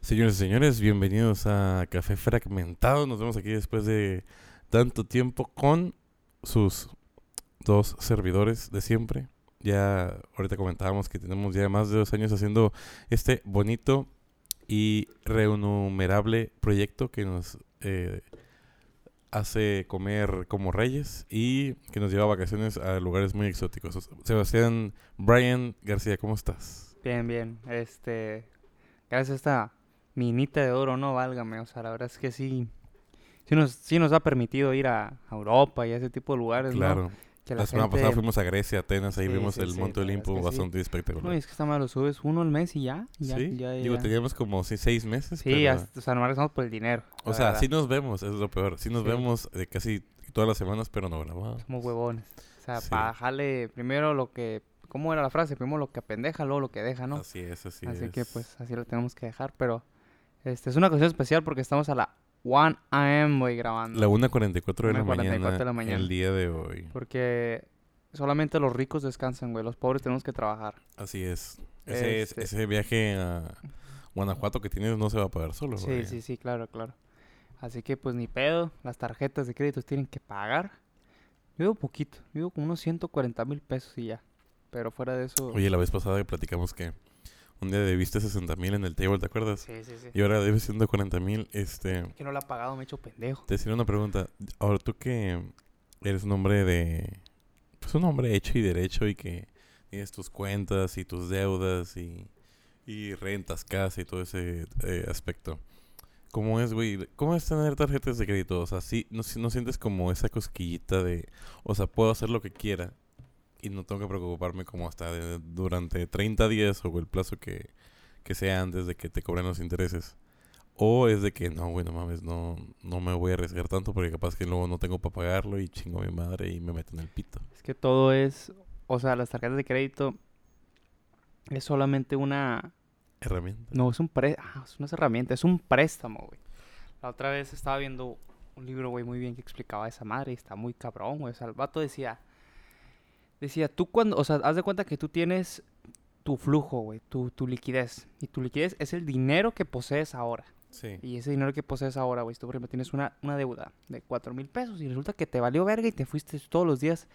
Señores y señores, bienvenidos a Café Fragmentado. Nos vemos aquí después de tanto tiempo con sus dos servidores de siempre. Ya ahorita comentábamos que tenemos ya más de dos años haciendo este bonito y renumerable proyecto que nos eh, hace comer como reyes y que nos lleva a vacaciones a lugares muy exóticos. Sebastián Brian García, ¿cómo estás? Bien, bien. Este, gracias a esta minita de oro, no válgame. O sea, la verdad es que sí, sí nos, sí nos ha permitido ir a, a Europa y a ese tipo de lugares, ¿no? Claro. Que La, semana pasada fuimos a Grecia, Atenas, ahí Sí, vimos sí, el sí, Monte es Olimpo, que sí. bastante espectacular. No, es que está mal, lo subes uno al mes y ya. ya, sí, ya, digo, teníamos como sí, seis meses. Sí, pero- hasta- o sea, nomás estamos por el dinero. O sea, verdad. sí nos vemos, es lo peor. Sí nos vemos eh, casi todas las semanas, pero no grabamos. Somos huevones. O sea, para dejarle primero lo que... ¿Cómo era la frase? Primero lo que apendeja, luego lo que deja, ¿no? Así es, así, Así es. que pues así lo tenemos que dejar, pero... Este, es una ocasión especial porque estamos a la 1 a.m. güey grabando. La 1.44 de la 1:44 de mañana, la mañana. el día de hoy. Porque solamente los ricos descansan, güey. Los pobres tenemos que trabajar. Así es. Ese, es- Este- ese viaje a Guanajuato que tienes no se va a pagar solo. Sí, güey. sí, sí, claro, claro. Así que pues ni pedo. Las tarjetas de crédito tienen que pagar. Yo digo poquito. Yo digo como unos 140 mil pesos y ya. Pero fuera de eso... Oye, la vez pasada platicamos que un día debiste 60 mil en el table, ¿te acuerdas? Sí, sí, sí. Y ahora debes 140 mil. Este, Que no la ha pagado, me he hecho pendejo. te decía una pregunta. Ahora tú que eres un hombre de... Pues un hombre hecho y derecho y que tienes tus cuentas y tus deudas y, y rentas casa y todo ese eh, aspecto. ¿Cómo es, güey? ¿Cómo es tener tarjetas de crédito? O sea, sí, no sientes como esa cosquillita de... O sea, puedo hacer lo que quiera y no tengo que preocuparme como hasta de- durante 30 días o el plazo que, que sea antes de que te cobren los intereses. O es de que, no, güey, no mames, no, no me voy a arriesgar tanto porque capaz que luego no tengo para pagarlo y chingo a mi madre y me meten el pito. Es que todo es... O sea, las tarjetas de crédito es solamente una... Herramienta. No, es un pre... Ah, es una herramienta. Es un préstamo, güey. La otra vez estaba viendo un libro, güey, muy bien que explicaba esa madre. Y está muy cabrón, güey. O sea, el vato decía... Decía, tú cuando... O sea, haz de cuenta que tú tienes tu flujo, güey. Tu, tu liquidez. Y tu liquidez es el dinero que posees ahora. Sí. Y ese dinero que posees ahora, güey, tú por ejemplo tienes una, una deuda de cuatro mil pesos y resulta que te valió verga y te fuiste todos los días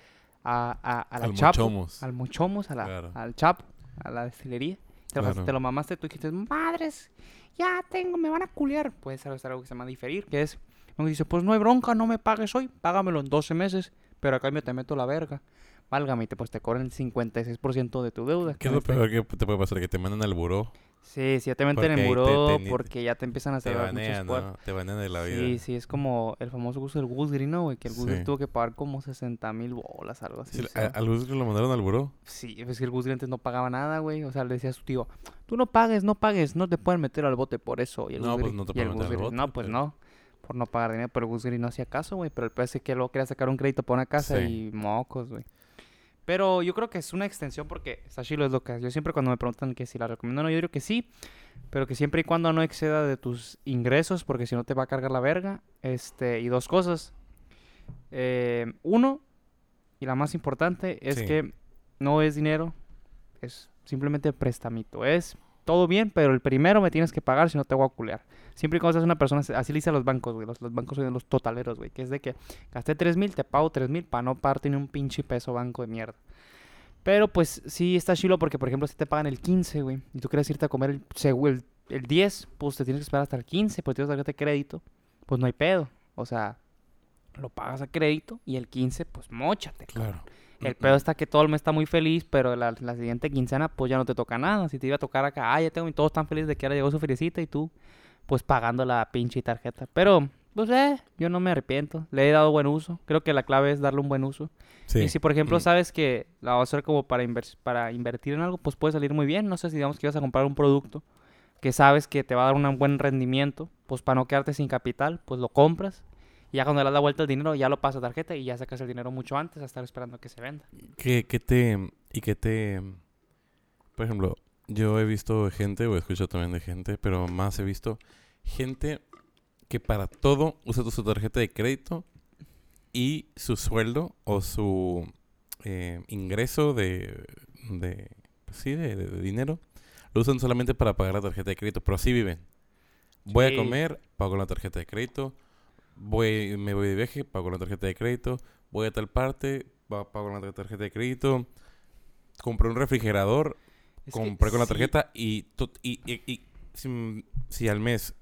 a, a, a la Al Chapo, Mochomos. al Mochomos, a la, Claro. al Chapo, a la destilería. Te, lo, te lo mamaste, tú dijiste, madres, ya tengo, me van a culiar. Puede ser algo que se llama diferir, que es, uno dice, pues no hay bronca, no me pagues hoy, págamelo en 12 meses, pero a cambio te meto la verga. Válgame, pues te cobran el 56% de tu deuda. ¿Qué es lo este- peor que te puede pasar? Que te mandan al buró, Sí, sí, ya te meten en buró te- porque ya te empiezan a hacer muchas. ¿no? Te banean de la vida. Sí, sí, es como el famoso gusto del Gusgri, ¿no, güey? Que el Gusgri Sí. tuvo que pagar como 60 mil bolas, algo así. Sí, sea. ¿Al lo mandaron al buró? Sí, es que el Gusgri antes no pagaba nada, güey. O sea, le decía a su tío, tú no pagues, no pagues, no te pueden meter al bote por eso. Y el No, pues, Gusgri- no te pueden meter al bote, No, pues pero- no, por no pagar dinero. Pero el Gusgri no hacía caso, güey. Pero el pez es que luego quería sacar un crédito para una casa Sí. y mocos, güey. Pero yo creo que es una extensión porque está chilo es lo que yo siempre cuando me preguntan que si la recomiendo no, yo digo que sí, pero que siempre y cuando no exceda de tus ingresos porque si no te va a cargar la verga. Este, y dos cosas. Eh, uno, y la más importante, es Sí. que no es dinero, es simplemente prestamito. Es todo bien, pero el primero me tienes que pagar si no te voy a culear. Siempre y cuando seas una persona, así le dice a los bancos, güey. Los, los bancos son los totaleros, güey. Que es de que gasté tres mil, te pago tres mil para no pagarte ni un pinche peso banco de mierda. Pero pues sí está chilo porque, por ejemplo, si te pagan el 15, güey, y tú quieres irte a comer el, el, el 10, pues te tienes que esperar hasta el 15, pues tienes tarjeta de crédito, pues no hay pedo. O sea, lo pagas a crédito y el 15, pues mochate. cabrón. Claro. El pedo está que todo el mes está muy feliz, pero la, la siguiente quincena pues ya no te toca nada. Si te iba a tocar acá, ah, ya tengo y todos están felices de que ahora llegó su feriecita y tú pues pagando la pinche tarjeta. Pero, pues eh, yo no me arrepiento. Le he dado buen uso. Creo que la clave es darle un buen uso. Sí. Y si por ejemplo Mm. sabes que la vas a hacer como para, invertir en algo, pues puede salir muy bien. No sé si digamos que ibas a comprar un producto que sabes que te va a dar un buen rendimiento, pues para no quedarte sin capital, pues lo compras. Ya cuando le das la vuelta al dinero, ya lo pasas a tarjeta y ya sacas el dinero mucho antes a estar esperando que se venda. ¿Qué, qué te... y qué te... Por ejemplo, yo he visto gente, o he escuchado también de gente, pero más he visto gente que para todo usa su tarjeta de crédito y su sueldo o su eh, ingreso de, de, pues sí, de, dinero lo usan solamente para pagar la tarjeta de crédito, pero así viven. Voy Sí. a comer, pago la tarjeta de crédito. Voy, me voy de viaje, pago la tarjeta de crédito. Voy a tal parte, pa- pago la tarjeta de crédito. Compré un refrigerador, Es compré con la tarjeta y, to- y, y- y si, si al mes,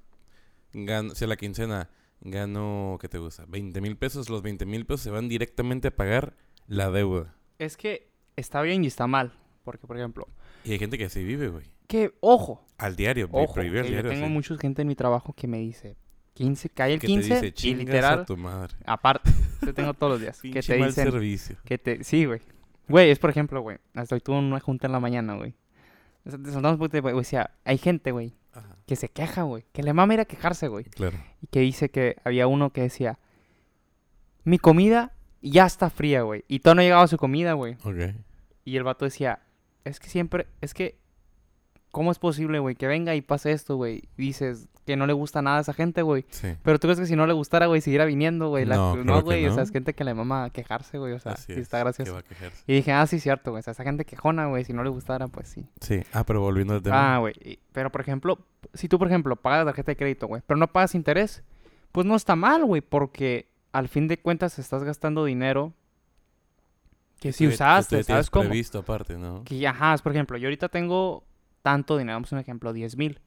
gano, si a la quincena gano, ¿qué te gusta? 20 mil pesos, los 20 mil pesos se van directamente a pagar la deuda. Es que está bien y está mal. Porque, por ejemplo, Y hay gente que así vive, güey. que, ojo, Al diario, ojo, prohibir yo diario. tengo mucha gente en mi trabajo que me dice 15, cae el que 15 te dice, y "Chingas literal, a tu madre. aparte, yo tengo todos los días, que te mal dicen, servicio. que te, sí, güey. Güey, es por ejemplo, güey, hasta hoy tuve una junta en la mañana, güey. Te soltamos un poquito de- güey, o sea, hay gente, güey, que se queja, güey, que le mama ir a quejarse, güey. claro. Y que dice que había uno que decía, mi comida ya está fría, güey. Y todo no llegaba a su comida, güey. Ok. Y el vato decía, es que siempre, es que, ¿cómo es posible, güey? Que venga y pase esto, güey. Dices que no le gusta nada a esa gente, güey. Sí. Pero tú crees que si no le gustara, güey, siguiera viniendo, güey. La- No, No, güey. O sea, no. es gente que le mama quejarse, güey. O sea, sí es. está gracioso. a. Y dije, ah, sí, cierto, güey. O sea, esa gente quejona, güey. Si no le gustara, pues sí. Sí. Ah, pero volviendo al tema. Ah, güey. Pero, por ejemplo, si tú, por ejemplo, pagas la tarjeta de crédito, güey, pero no pagas interés, pues no está mal, güey, porque al fin de cuentas estás gastando dinero que si usaste, ¿sabes cómo? previsto aparte, ¿no? Que, ajá, por ejemplo, yo ahorita tengo tanto dinero, vamos a un ejemplo, 10 mil.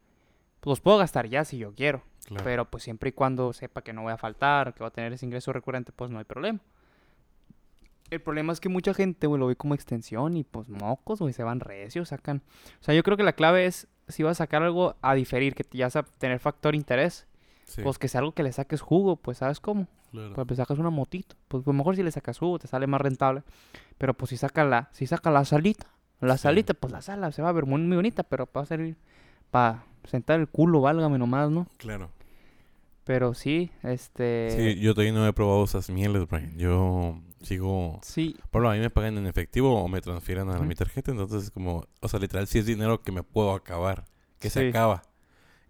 Pues los puedo gastar ya si yo quiero, Claro. pero pues siempre y cuando sepa que no voy a faltar, que voy a tener ese ingreso recurrente, pues no hay problema. El problema es que mucha gente, güey, lo ve como extensión y pues mocos, güey, se van recios, sacan. O sea, yo creo que la clave es, si vas a sacar algo a diferir, que ya vas a tener factor interés, Sí, pues que sea algo que le saques jugo, pues ¿sabes cómo? claro. Pues, pues sacas una motito, pues, pues mejor si le sacas jugo, te sale más rentable. Pero pues si saca la, si saca la salita, la Sí. salita, pues la sala se va a ver muy, muy bonita, pero va a servir para sentar el culo, válgame nomás, ¿no? Claro. Pero sí, este... Sí, yo todavía no he probado esas mieles, Brian. Yo sigo... Sí, Por lo a mí me pagan en efectivo o me transfieren a mi tarjeta. Entonces es como... O sea, literal, sí es dinero que me puedo acabar. Que se acaba.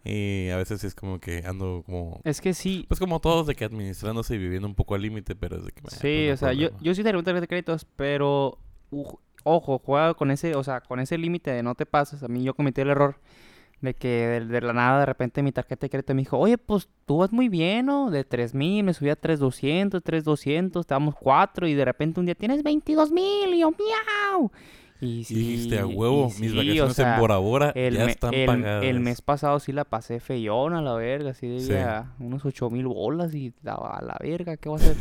Y a veces es como que ando como... es que sí, Pues como todos de que administrándose y viviendo un poco al límite, pero es de que... "Meh, pues sí, no o sea, yo, problema". yo sí tengo tarjeta de créditos, pero... uj, ojo, juega con ese, o sea, con ese límite de no te pases. A mí yo cometí el error de que de, de la nada de repente mi tarjeta de crédito me dijo, oye, pues tú vas muy bien, ¿no? De 3000 me subí a 3200, 3200, te damos 4 y de repente un día tienes 22000 y yo, miau. Y sí, dijiste a huevo, mis sí, vacaciones o sea, en Bora Bora el, ya me- están el- pagadas. el mes pasado sí la pasé feyón a la verga, así Sí. debía unos 8000 bolas y la, a la verga, ¿qué voy a hacer?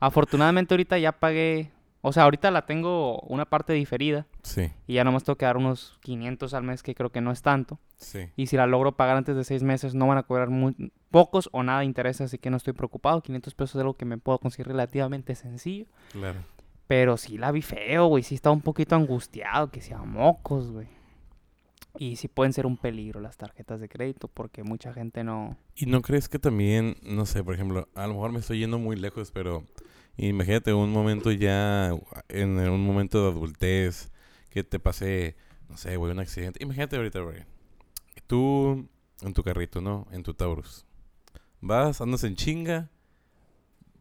Afortunadamente ahorita ya pagué, o sea, ahorita la tengo una parte diferida Sí, y ya nomás tengo que dar unos 500 al mes, que creo que no es tanto. sí. Y si la logro pagar antes de seis meses, no van a cobrar muy, pocos o nada de interés, así que no estoy preocupado. 500 pesos es algo que me puedo conseguir relativamente sencillo. Claro. Pero sí la vi feo, güey. Sí estaba un poquito angustiado, que sea mocos, güey. Y sí pueden ser un peligro las tarjetas de crédito, porque mucha gente no... ¿Y no crees que también, no sé, por ejemplo, a lo mejor me estoy yendo muy lejos, pero imagínate un momento ya, en un momento de adultez, que te pase, no sé, güey, un accidente. Imagínate ahorita, güey, tú en tu carrito, ¿no? En tu Taurus. Vas, andas en chinga,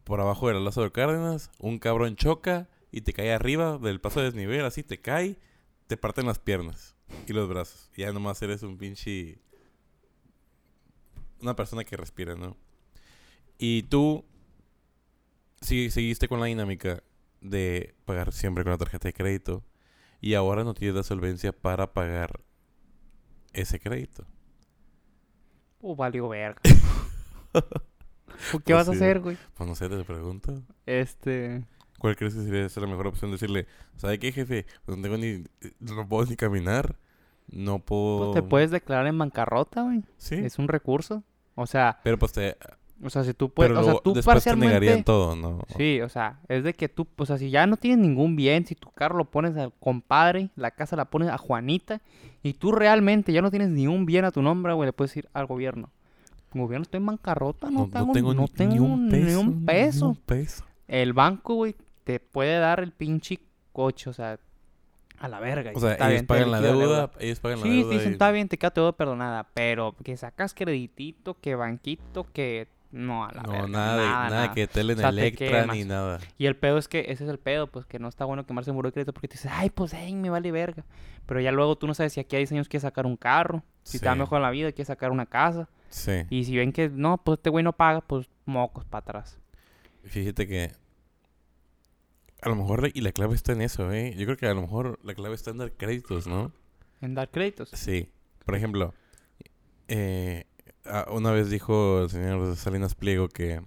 por abajo del lazo de Cárdenas, un cabrón choca y te cae arriba del paso de desnivel, así te cae, te parten las piernas y los brazos. Y ya nomás eres un pinche una persona que respira, ¿no? Y tú sí, seguiste con la dinámica de pagar siempre con la tarjeta de crédito y ahora no tienes la solvencia para pagar ese crédito. Uh, valió verga. ¿Qué Pues vas a hacer, güey? Pues no sé, te pregunto. Este... ¿Cuál crees que sería la mejor opción? Decirle, ¿sabe qué, jefe? Pues no tengo ni... No puedo ni caminar. No puedo... Pues te puedes declarar en bancarrota, güey. Sí. Es un recurso. O sea, Pero pues te... o sea, si tú puedes... Pero o sea, tú después te negarían parcialmente... todo, ¿no? Sí, o sea, es de que tú, o sea, si ya no tienes ningún bien, si tu carro lo pones al compadre, la casa la pones a Juanita, y tú realmente ya no tienes ni un bien a tu nombre, güey, le puedes decir al gobierno. Gobierno, estoy en bancarrota, no, tengo, no ni- tengo ni un peso. ni un peso. Ni un peso. El banco, güey, te puede dar el pinche coche, o sea, a la verga. O sea, ellos bien, pagan la deuda, ellos pagan la Sí, deuda. te dicen, y- está bien, te queda todo perdonada, pero que sacas creditito, que banquito, que no, a la No, verga, nada, de, nada, nada. que tele en O sea, te Electra ni nada. Y el pedo es que ese es el pedo, pues que no está bueno quemarse en buró de crédito porque te dices, ay, pues, ey, me vale verga. Pero ya luego tú no sabes si aquí a 10 años quieres sacar un carro, si te va Sí. mejor en la vida, quieres sacar una casa. Sí. Y si ven que no, pues este güey no paga, pues mocos para atrás. Fíjate que a lo mejor, la- y la clave está en eso, ¿eh? Yo creo que a lo mejor la clave está en dar créditos, ¿no? En dar créditos. Sí. Por ejemplo, eh, una vez dijo el señor Salinas Pliego que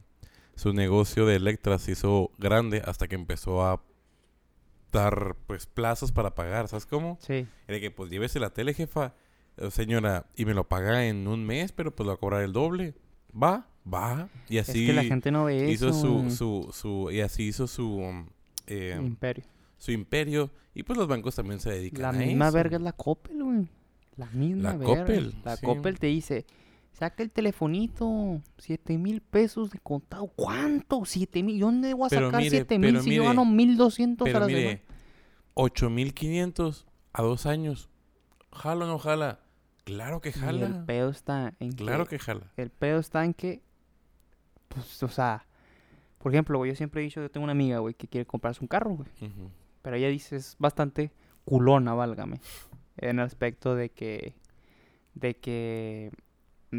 su negocio de Electra se hizo grande hasta que empezó a dar, pues, plazos para pagar, ¿sabes cómo? Sí. Era que, pues, llévese la tele, jefa, eh, señora, y me lo paga en un mes, pero pues lo va a cobrar el doble. Va, va. Y así es que la gente no ve hizo eso. su, su, su, y así hizo su, um, eh, Imperio. su imperio. Y pues los bancos también se dedican La a misma eso. verga es la Coppel, güey. La misma La verga. Coppel, La sí. Coppel te dice, saca el telefonito, siete mil pesos de contado. ¿Cuánto? Siete mil. ¿Yo dónde voy a Pero sacar mire, siete mil si yo mire, gano mil doscientos a la mire, semana? 8500 a dos años. ¿Jala o no jala? Claro que Y el jala. pedo está en Claro que... que jala. El pedo está en que... Pues, o sea... Por ejemplo, güey, yo siempre he dicho, yo tengo una amiga, güey, que quiere comprarse un carro, güey. Pero ella dice, es bastante culona, válgame. En el aspecto de que... De que...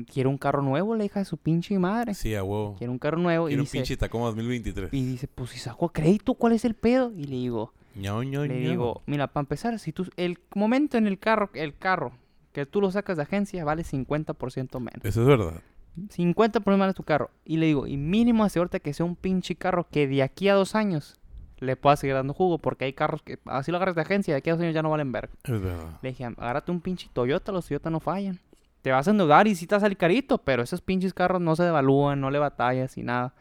Quiere un carro nuevo, la hija de su pinche madre. Sí, a huevo. Quiere un carro nuevo Quiero y un dice... pinche Tacoma 2023. Y dice, pues si saco crédito, ¿cuál es el pedo? Y le digo, Ño, Ño, le digo, mira, para empezar, si tú... El momento en el carro, el carro que tú lo sacas de agencia vale 50% menos. Eso es verdad. 50 por menos tu carro. Y le digo, y mínimo asegúrate que sea un pinche carro que de aquí a dos años le pueda seguir dando jugo. Porque hay carros que así lo agarras de agencia, de aquí a dos años ya no valen verga. Es verdad. Le dije, agárrate un pinche Toyota, los Toyota no fallan. Te vas a endeudar y sí te a salir carito, pero esos pinches carros no se devalúan, no le batallas y nada.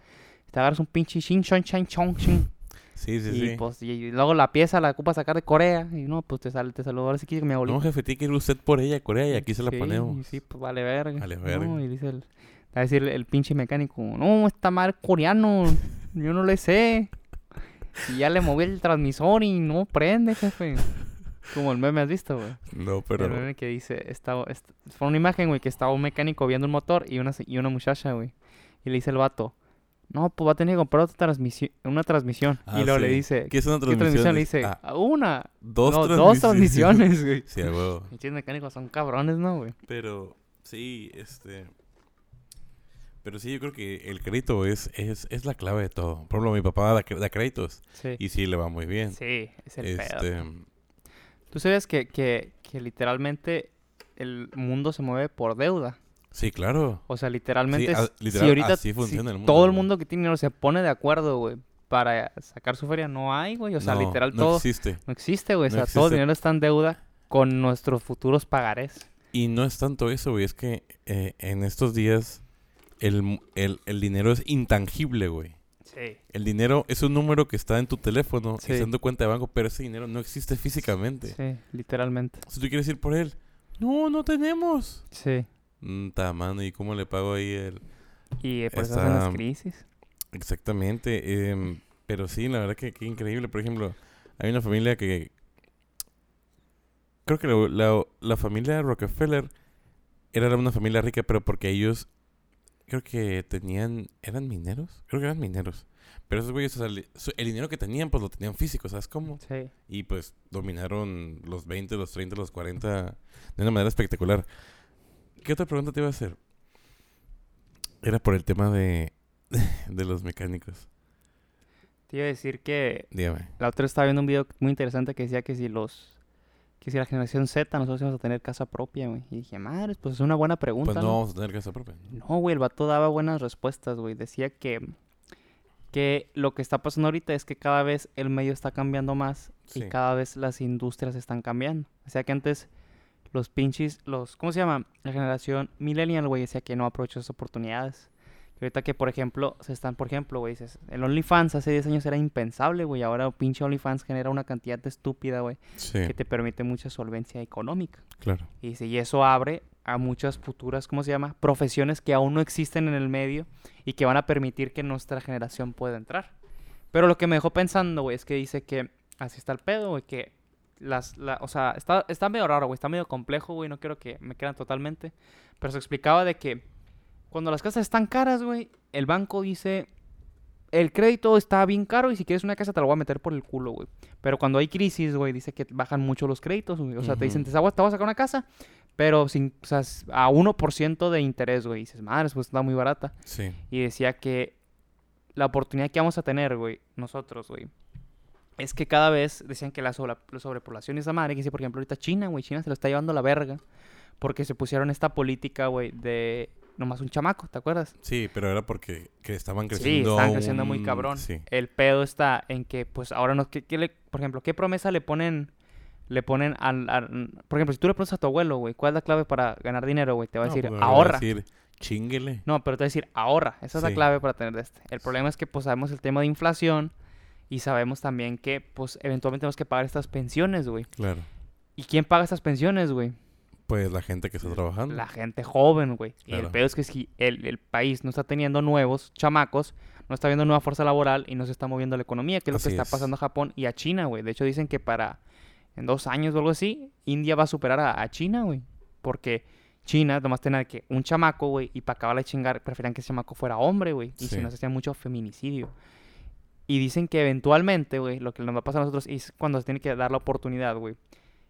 Te agarras un pinche Shin Shon Shan Chong Shin. Sí, sí, y sí. pues y luego la pieza la ocupa sacar de Corea. Y no, pues te sale, te saludó ahora sí que mi abuelito. No, jefe, tiene que ir usted por ella, Corea, y aquí se la ponemos. Sí, pues vale verga. Vale No, verga. y dice el, a decir el, el pinche mecánico, no, está mal coreano, yo no le sé. Y ya le moví el transmisor y no prende, jefe. Como el meme has visto, güey. No, El pero... meme que dice, estaba, est- fue una imagen, güey, que estaba un mecánico viendo un motor y una, y una muchacha, güey. Y le dice el vato, no, pues va a tener que comprar otra transmisión, una transmisión. Ah, y luego le dice, ¿Qué es una ¿qué transmisión? transmisión? Le dice, Ah, una. dos, no, transmisiones. dos transmisiones, güey. Sí, huevo. Pinches mecánicos son cabrones, ¿no, güey? Pero sí, este... Pero sí, yo creo que el crédito es, es, es la clave de todo. Por ejemplo, mi papá da, créditos Sí. y sí le va muy bien. Sí, es el pedo. ¿Tú sabes que, que, que literalmente el mundo se mueve por deuda? sí, claro. O sea, literalmente, Sí, a- si literal, ahorita así si funciona el mundo, todo el mundo que tiene dinero se pone de acuerdo, güey, para sacar su feria, no hay, güey. O sea, no, literal no todo existe. no existe, güey. O no sea, todo el dinero está en deuda con nuestros futuros pagarés. Y no es tanto eso, güey. Es que eh, en estos días el, el, el dinero es intangible, güey. Sí. El dinero es un número que está en tu teléfono, Sí. está en tu cuenta de banco, pero ese dinero no existe físicamente. Sí, literalmente. Si tú quieres ir por él, no, no tenemos. Sí. Mm, mano, ¿y cómo le pago ahí el...? Y eh, por eso hacen las crisis. Exactamente. em, pero sí, la verdad que, que increíble. Por ejemplo, hay una familia que... Creo que la, la, la familia Rockefeller era una familia rica, pero porque ellos creo que tenían... ¿Eran mineros? Creo que eran mineros. Pero esos güeyes, o sea, el dinero que tenían, pues lo tenían físico, ¿sabes cómo? Sí. Y pues dominaron los 20, los 30, los 40 de una manera espectacular. ¿Qué otra pregunta te iba a hacer? Era por el tema de, de los mecánicos. Te iba a decir que Dígame. la otra estaba viendo un video muy interesante que decía que si los que si la generación Z nosotros íbamos a tener casa propia, güey. Y dije, madres, pues es una buena pregunta, Pues no ¿no? vamos a tener casa propia. ¿no? Güey, el vato daba buenas respuestas, güey. Decía que que lo que está pasando ahorita es que cada vez el medio está cambiando más y cada vez las industrias están cambiando. O sea que antes los pinches, los, ¿cómo se llama? La generación millennial, güey, decía que no aprovechó esas oportunidades. Y ahorita que, por ejemplo, se están, por ejemplo, güey, dices, el OnlyFans hace 10 años era impensable, güey. Ahora pinche OnlyFans genera una cantidad de estúpida, güey, Sí, que te permite mucha solvencia económica. claro. Y dice, y eso abre a muchas futuras, ¿cómo se llama? Profesiones que aún no existen en el medio y que van a permitir que nuestra generación pueda entrar. Pero lo que me dejó pensando, güey, es que dice que así está el pedo, güey, que las, la, o sea, está, está medio raro, güey, está medio complejo, güey, no quiero que me crean totalmente. Pero se explicaba de que cuando las casas están caras, güey, el banco dice, el crédito está bien caro y si quieres una casa te lo voy a meter por el culo, güey. Pero cuando hay crisis, güey, dice que bajan mucho los créditos, güey. O sea, te dicen, Ujú. te vas te vas a sacar una casa, Pero sin, o sea, a 1% de interés, güey. Y dices, madre, pues está muy barata. Sí. Y decía que la oportunidad que vamos a tener, güey, nosotros, güey, es que cada vez decían que la, sobre- la sobrepoblación y esa madre, que si por ejemplo ahorita China, güey, China se lo está llevando a la verga porque se pusieron esta política, güey, de nomás un chamaco, ¿te acuerdas? Sí, pero era porque que estaban Sí, creciendo. estaban a creciendo muy cabrón. Sí. El pedo está en que, pues, ahora no, ¿qué, qué le, por ejemplo, ¿qué promesa le ponen, le ponen al, al- por ejemplo, si tú le preguntas a tu abuelo, güey, ¿cuál es la clave para ganar dinero, güey? Te va a decir, pues, va a ahorra. decir, chinguele. No, pero te voy a decir ahorra. Esa es la Sí. clave para tener de este. El problema es que pues sabemos el tema de inflación y sabemos también que pues eventualmente tenemos que pagar estas pensiones, güey. Claro. ¿Y quién paga estas pensiones, güey? Pues la gente que está trabajando. La gente joven, güey. Y el peor es que si el, el país no está teniendo nuevos chamacos, no está viendo nueva fuerza laboral y no se está moviendo la economía, que es lo que está es. pasando a Japón y a China, güey. De hecho dicen que para en dos años o algo así, India va a superar a, a China, güey. Porque China nomás tenía que un chamaco, güey, y para acabar de chingar, preferían que ese chamaco fuera hombre, güey. Y Sí. si no se hacía mucho feminicidio. Y dicen que eventualmente, güey, lo que nos va a pasar a nosotros es cuando se tiene que dar la oportunidad, güey.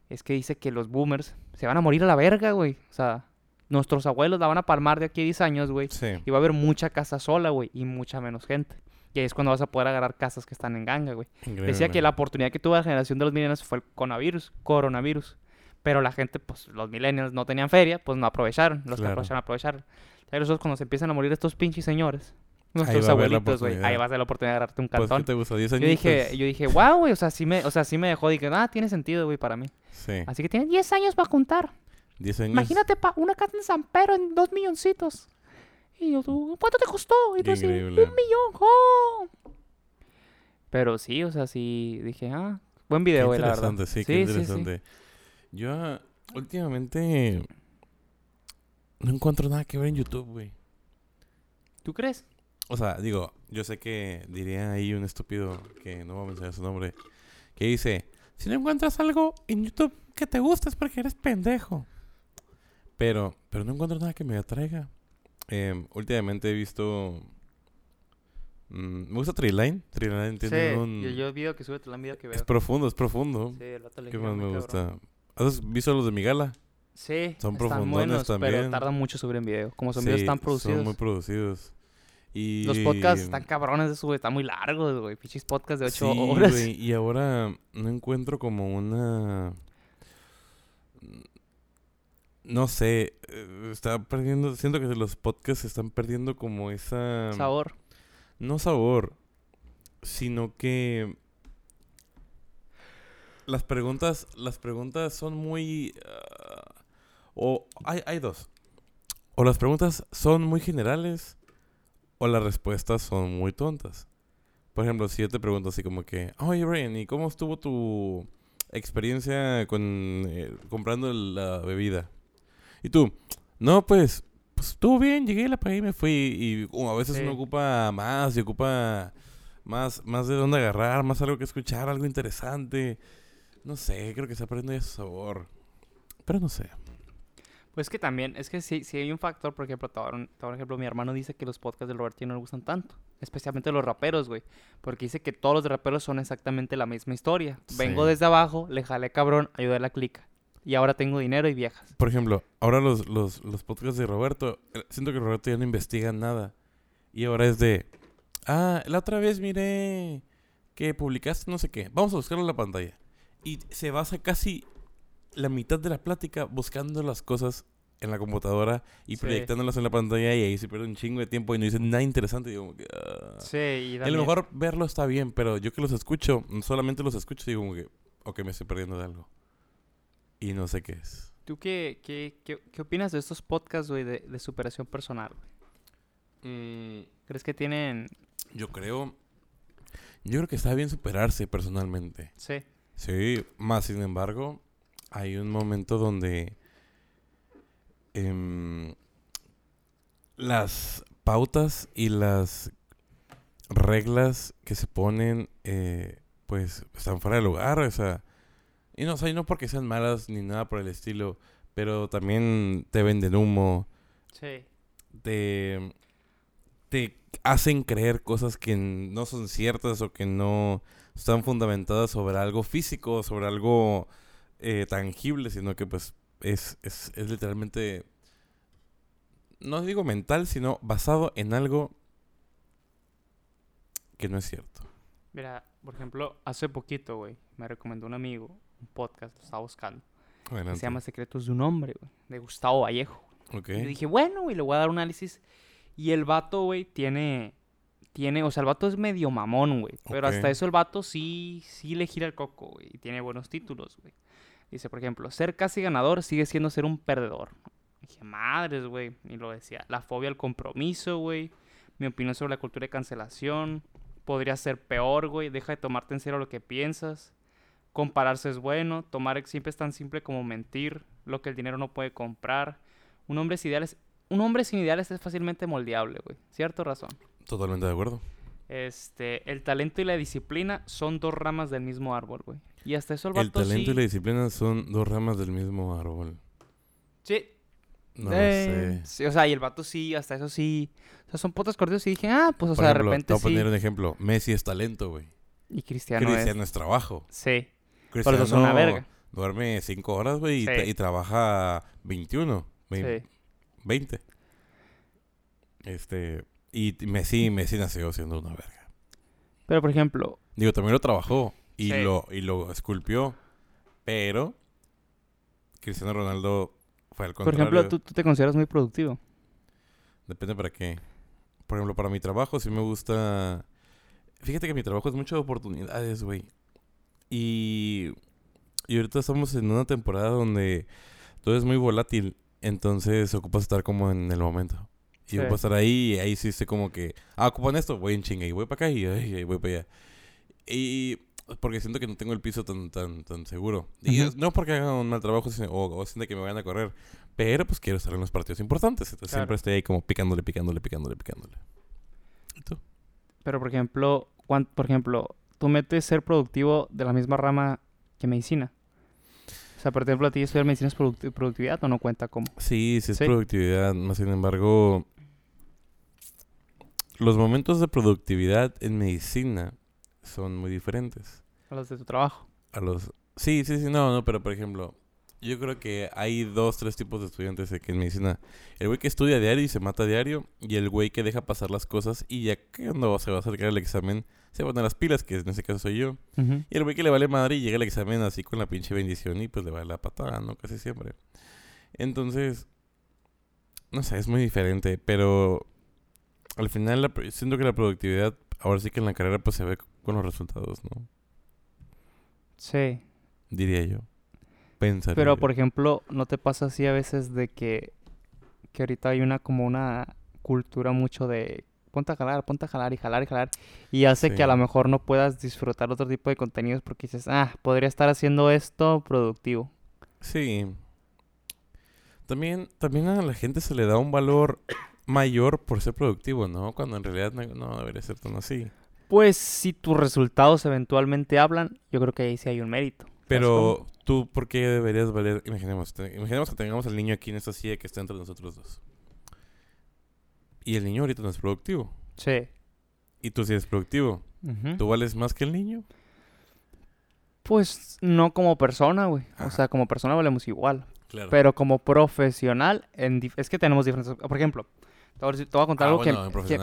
Es que dice que los boomers se van a morir a la verga, güey. O sea, nuestros abuelos la van a palmar de aquí a 10 años, güey. Sí. Y va a haber mucha casa sola, güey, y mucha menos gente. Y ahí es cuando vas a poder agarrar casas que están en ganga, güey. Decía que la oportunidad que tuvo la generación de los millennials fue el coronavirus, coronavirus. Pero la gente, pues los millennials no tenían feria, pues no aprovecharon. Los que aprovecharon, aprovecharon. Ya nosotros cuando se empiezan a morir estos pinches señores, nuestros abuelitos, güey, ahí vas a la oportunidad de agarrarte un Pues, ¿qué cantón. te gusta? ¿10 años? yo dije, yo dije, wow, güey, o sea, sí me, o sea, sí me dejó, dije, ah, tiene sentido, güey, para mí. Sí. Así que tiene 10 años para juntar. 10 años. Imagínate pa, una casa en San Pedro en dos milloncitos. Y yo, tú, ¿cuánto te costó? Y tú así, un millón, ¡oh! Pero sí, o sea, sí, dije, ah, buen Qué video, güey, la verdad. interesante, sí, qué Sí, sí, sí. interesante. Yo ah, últimamente no encuentro nada que ver en YouTube, güey. ¿Tú crees? O sea, digo, yo sé que diría ahí un estúpido que no voy a mencionar su nombre, que dice, si no encuentras algo en YouTube que te gusta es porque eres pendejo. Pero, pero no encuentro nada que me atraiga. Em, últimamente he visto... mm, me gusta Treeline. Treeline tiene sí, un... yo, yo video que sube que veo. Es profundo, es profundo. Sí, el vato le ¿Qué más me cabrón. gusta? ¿Has visto los de mi gala? Sí, Son están profundones buenos, pero también. tardan mucho subir en video. Como son videos tan producidos. Son muy producidos. Y... Los podcasts están cabrones de su, güey, están muy largos, güey. Pichis podcasts de 8 Sí, horas. güey, y ahora no encuentro como una... No sé, eh, está perdiendo, siento que los podcasts están perdiendo como esa... Sabor. No sabor, sino que las preguntas, las preguntas son muy... ah, o hay, hay dos. O las preguntas son muy generales o las respuestas son muy tontas. Por ejemplo, si yo te pregunto así como que, oye Brian, ¿y cómo estuvo tu experiencia con eh, comprando la bebida? Y tú, no, pues, pues estuvo bien, llegué, la pagué y me fui. Y como a veces Sí. uno ocupa más y ocupa más, más de dónde agarrar, más algo que escuchar, algo interesante. No sé, creo que está perdiendo ya su sabor. Pero no sé. Pues que también, es que sí, sí hay un factor, por ejemplo, por, por ejemplo, mi hermano dice que los podcasts del Robertino no le gustan tanto. Especialmente los raperos, güey. Porque dice que todos los raperos son exactamente la misma historia. Vengo desde abajo, le jalé cabrón, ayudé a la clica. Y ahora tengo dinero y viejas. Por ejemplo, ahora los, los, los podcasts de Roberto, eh, siento que Roberto ya no investiga nada. Y ahora es de, ah, la otra vez miré que publicaste no sé qué, vamos a buscarlo en la pantalla. Y se basa casi la mitad de la plática buscando las cosas en la computadora y Sí. proyectándolas en la pantalla y ahí se pierde un chingo de tiempo y no dice nada interesante. Digo, ah. Sí, y Y a lo mejor verlo está bien, pero yo que los escucho, solamente los escucho, digo como que, ok, me estoy perdiendo de algo. Y no sé qué es. ¿Tú qué, qué, qué, qué opinas de estos podcasts, güey, de, de superación personal? Mm, ¿Crees que tienen...? Yo creo. Yo creo que está bien superarse personalmente. Sí. Sí, más sin embargo, hay un momento donde. em, las pautas y las reglas que se ponen, eh, pues están fuera de lugar. O sea, y no, o sea, y no porque sean malas ni nada por el estilo, pero también te venden humo Sí. te, te hacen creer cosas que no son ciertas o que no están fundamentadas sobre algo físico, sobre algo eh, tangible, sino que pues es, es, es literalmente, no digo mental, sino basado en algo que no es cierto. Mira, por ejemplo, hace poquito, güey, me recomendó un amigo un podcast, lo estaba buscando. que se llama Secretos de un Hombre, güey, de Gustavo Vallejo. Ok. Y dije, bueno, güey, le voy a dar un análisis. Y el vato, güey, tiene. Tiene, o sea, el vato es medio mamón, güey. Pero hasta eso el vato sí, sí le gira el coco, güey. Y tiene buenos títulos, güey. Dice, por ejemplo, ser casi ganador sigue siendo ser un perdedor. Dije, madres, güey. Y lo decía. La fobia al compromiso, güey. Mi opinión sobre la cultura de cancelación. Podría ser peor, güey. Deja de tomarte en serio lo que piensas. Compararse es bueno. Tomar siempre es tan simple como mentir. Lo que el dinero no puede comprar. Un hombre sin ideales, un hombre sin ideales es fácilmente moldeable, güey. ¿Cierto razón? Totalmente de acuerdo. Este, el talento y la disciplina son dos ramas del mismo árbol, güey. Y hasta eso el El vato talento sí... y la disciplina son dos ramas del mismo árbol. Sí. No eh, sé. sí, o sea, y el vato sí, hasta eso sí. O sea, son potas cortos y dije, ah, pues, o Por sea, ejemplo, de te repente voy a poner sí. un ejemplo. Messi es talento, güey. Y Cristiano, Cristiano es trabajo. Sí. Cristiano eso son una verga. duerme 5 horas, güey, y, Sí. y trabaja 21, vein- Sí. 20. Este, y Messi, Messi nació siendo una verga. Pero, por ejemplo, Digo, también lo trabajó y Sí. lo y lo esculpió, pero Cristiano Ronaldo fue al por contrario. ejemplo, tú, tú te consideras muy productivo. Depende para qué. Por ejemplo, para mi trabajo sí me gusta... Fíjate que mi trabajo es mucho de oportunidades, güey. Y... Y ahorita estamos en una temporada donde todo es muy volátil. Entonces ocupas estar como en el momento. Y Sí. ocupas estar ahí y ahí sí sé como que... Ah, ocupan esto, voy en chinga y voy para acá y ay, voy para allá. Y... Porque siento que no tengo el piso tan tan tan seguro. Y Ujú. es- no porque haga un mal trabajo sino- o, o sienta que me vayan a correr. Pero pues quiero estar en los partidos importantes. Entonces Claro. siempre estoy ahí como picándole, picándole, picándole, picándole. ¿Y tú? Pero, por ejemplo, cuan- por ejemplo, tú metes ser productivo de la misma rama que medicina. O sea, por ejemplo, a ti estudiar medicina es producti- productividad o no cuenta como. Sí, sí es Sí. productividad. Más sin embargo, los momentos de productividad en medicina son muy diferentes A los de tu trabajo. a los... Sí, sí, sí, no, no, pero por ejemplo, yo creo que hay dos, tres tipos de estudiantes aquí en medicina. El güey que estudia diario y se mata diario y el güey que deja pasar las cosas y ya que cuando se va a acercar el examen se pone las pilas, que en ese caso soy yo. Y el güey que le vale madre y llega al examen así con la pinche bendición y pues le vale la patada, ¿no? Casi siempre. Entonces, no sé, es muy diferente, pero al final la siento que la productividad, ahora sí que en la carrera pues se ve con los resultados, ¿no? Sí. Diría yo. Pensaría Pero, yo. por ejemplo, ¿no te pasa así a veces de que, que ahorita hay una como una cultura mucho de ponte a jalar, ponte a jalar y jalar y jalar y hace que a lo mejor no puedas disfrutar otro tipo de contenidos porque dices, ah, podría estar haciendo esto productivo. Sí. También, también a la gente se le da un valor mayor por ser productivo, ¿no? Cuando en realidad no, no debería ser tan así. Pues si tus resultados eventualmente hablan, yo creo que ahí sí hay un mérito. ¿Sabes Pero tú, ¿por qué deberías valer? Imaginemos, te- imaginemos que tengamos al niño aquí en esta silla que está entre nosotros dos. Y el niño ahorita no es productivo. Sí. Y tú sí eres productivo. ¿Tú vales más que el niño? Pues no como persona, güey. O sea, como persona valemos igual. Claro. Pero como profesional, en es que tenemos diferentes... Por ejemplo, te voy a, decir- te voy a contar ah, algo bueno, que-.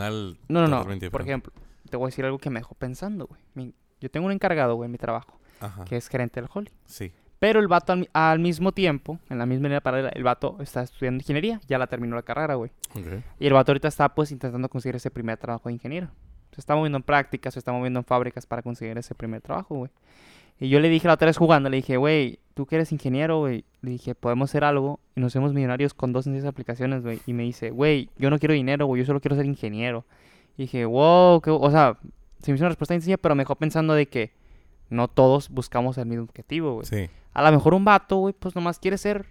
No, no, no. Por ejemplo, te voy a decir algo que me dejó pensando, güey. Yo tengo un encargado, güey, en mi trabajo, Ajá. que es gerente del Holly. Sí. Pero el vato al, mi- al mismo tiempo, en la misma línea paralela, el vato está estudiando ingeniería. Ya la terminó la carrera, güey. Ok. Y el vato ahorita está, pues, intentando conseguir ese primer trabajo de ingeniero. Se está moviendo en prácticas, se está moviendo en fábricas para conseguir ese primer trabajo, güey. Y yo le dije la otra vez jugando, le dije, güey, tú que eres ingeniero, güey. Le dije, podemos hacer algo y nos hacemos millonarios con dos sencillas aplicaciones, güey. Y me dice, güey, yo no quiero dinero, güey, yo solo quiero ser ingeniero. Y dije, wow, qué... o sea, se me hizo una respuesta sencilla, pero me dejó pensando de que no todos buscamos el mismo objetivo, güey. Sí. A lo mejor un vato, güey, pues nomás quiere ser,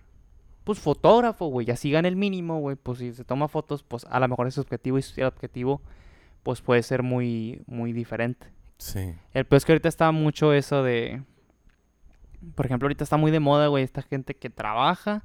pues, fotógrafo, güey. Y así gana el mínimo, güey. Pues si se toma fotos, pues a lo mejor ese objetivo y su objetivo, pues puede ser muy, muy diferente. Sí. El peor es que ahorita está mucho eso de... Por ejemplo, ahorita está muy de moda, güey, esta gente que trabaja,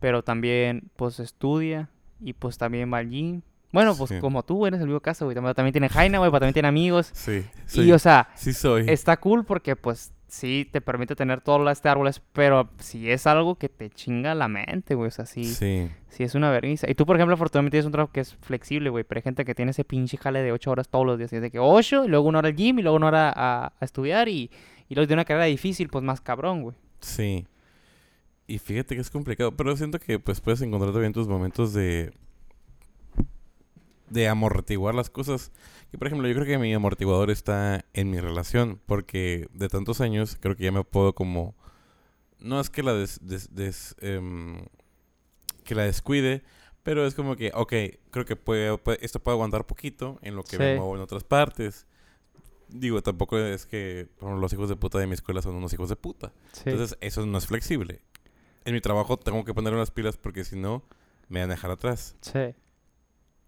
pero también, pues, estudia y, pues, también va al gym. Bueno, pues, Sí. como tú, güey, eres el vivo caso, güey. También, también tiene Jaina, güey, pero también tiene amigos. Sí. Y, Sí. o sea, sí soy. está cool porque, pues, sí te permite tener todos los árboles, pero si es algo que te chinga la mente, güey. O sea, sí, sí, Sí. es una vergüenza. Y tú, por ejemplo, afortunadamente tienes un trabajo que es flexible, güey. Pero hay gente que tiene ese pinche jale de ocho horas todos los días. Y es de que ocho, y luego una hora al gym, y luego una hora a, a estudiar, y, y luego de una carrera difícil, pues más cabrón, güey. Sí. Y fíjate que es complicado, pero siento que pues puedes encontrar también tus momentos de de amortiguar las cosas. Que por ejemplo, yo creo que mi amortiguador está en mi relación, porque de tantos años creo que ya me puedo como no es que la des, des- des- em, que la descuide, pero es como que, ok, creo que puede, puede- esto puede aguantar poquito en lo que me Sí. muevo en otras partes. Digo, tampoco es que ejemplo, los hijos de puta de mi escuela son unos hijos de puta. Sí. Entonces, eso no es flexible. En mi trabajo tengo que poner unas pilas porque si no, me van a dejar atrás. sí.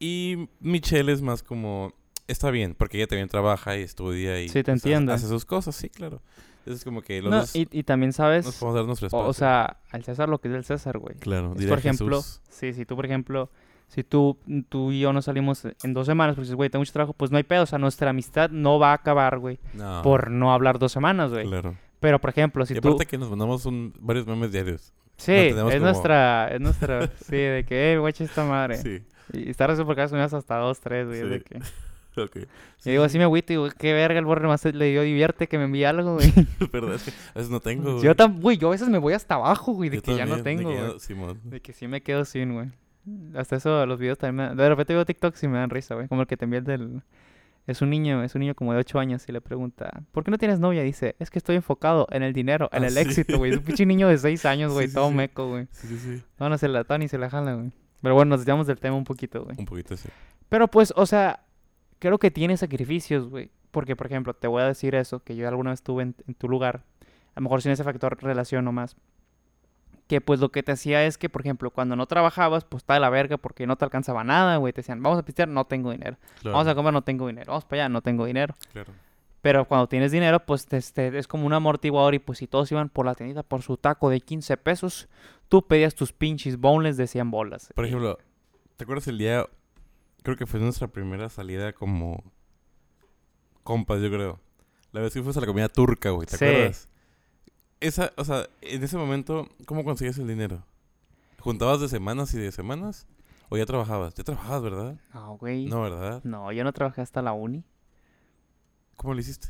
Y Michelle es más como, está bien, porque ella también trabaja y estudia y Sí, te pues, hace- entiendo. hace sus cosas, sí, claro. Entonces, es como que los No, dos y, y también sabes, nos podemos dar nuestro o, espacio. o sea, al César lo que es del César, güey. claro, Es, por ejemplo, Jesús. sí, si tú, por ejemplo, si tú, tú y yo no salimos en dos semanas porque dices, güey, tengo mucho trabajo, pues no hay pedo. O sea, nuestra amistad no va a acabar, güey, No, por no hablar dos semanas, güey. Claro. Pero, por ejemplo, si y tú... aparte que nos mandamos un, varios memes diarios. Sí, es como- nuestra, es nuestra, sí, de que, eh, güey, esta madre. Sí, Y está recién porque has hasta dos, tres, güey, es de Sí. que... ok. Y digo, así me agüito y digo, qué verga, el borre más le dio divierte que me envíe algo, güey. Verdad, es que a veces no tengo. yo güey. tam, güey, yo a veces me voy hasta abajo, güey, de Yo que ya no de tengo, que ya güey. no- Simón. De que sí me quedo sin, güey. Hasta eso, los videos también me... De repente veo TikToks y me dan risa, güey. Como el que te envía el del... Es un niño, es un niño como de 8 años y le pregunta, ¿por qué no tienes novia? Dice, es que estoy enfocado en el dinero, en Ah, el sí. éxito, güey. Es un pinche niño de 6 años, güey, Sí, sí, todo sí. meco, güey. Sí, sí, sí. No, no se la Tony se la jala, güey. Pero bueno, nos desviamos del tema un poquito, güey. Un poquito así. Pero pues, o sea, creo que tiene sacrificios, güey. Porque, por ejemplo, te voy a decir eso, que yo alguna vez estuve en, en tu lugar. A lo mejor sin ese factor relación nomás. Que pues lo que te hacía es que, por ejemplo, cuando no trabajabas, pues está de la verga porque no te alcanzaba nada, güey. Te decían, vamos a pistear, no tengo dinero. Claro. Vamos a comer, no tengo dinero. Vamos para allá, no tengo dinero. Claro. Pero cuando tienes dinero, pues te- te- es como un amortiguador y pues si todos iban por la tiendita por su taco de 15 pesos, tú pedías tus pinches boneless de 100 bolas. Por ejemplo, ¿te acuerdas el día? Creo que fue nuestra primera salida como compas, yo creo. La vez que fuimos a la comida turca, güey, ¿te Sí. acuerdas? Esa, o sea, en ese momento, ¿cómo conseguías el dinero? ¿Juntabas de semanas y de semanas? ¿O ya trabajabas? Ya trabajabas, ¿verdad? No, güey. No, ¿verdad? No, yo no trabajé hasta la uni. ¿Cómo lo hiciste?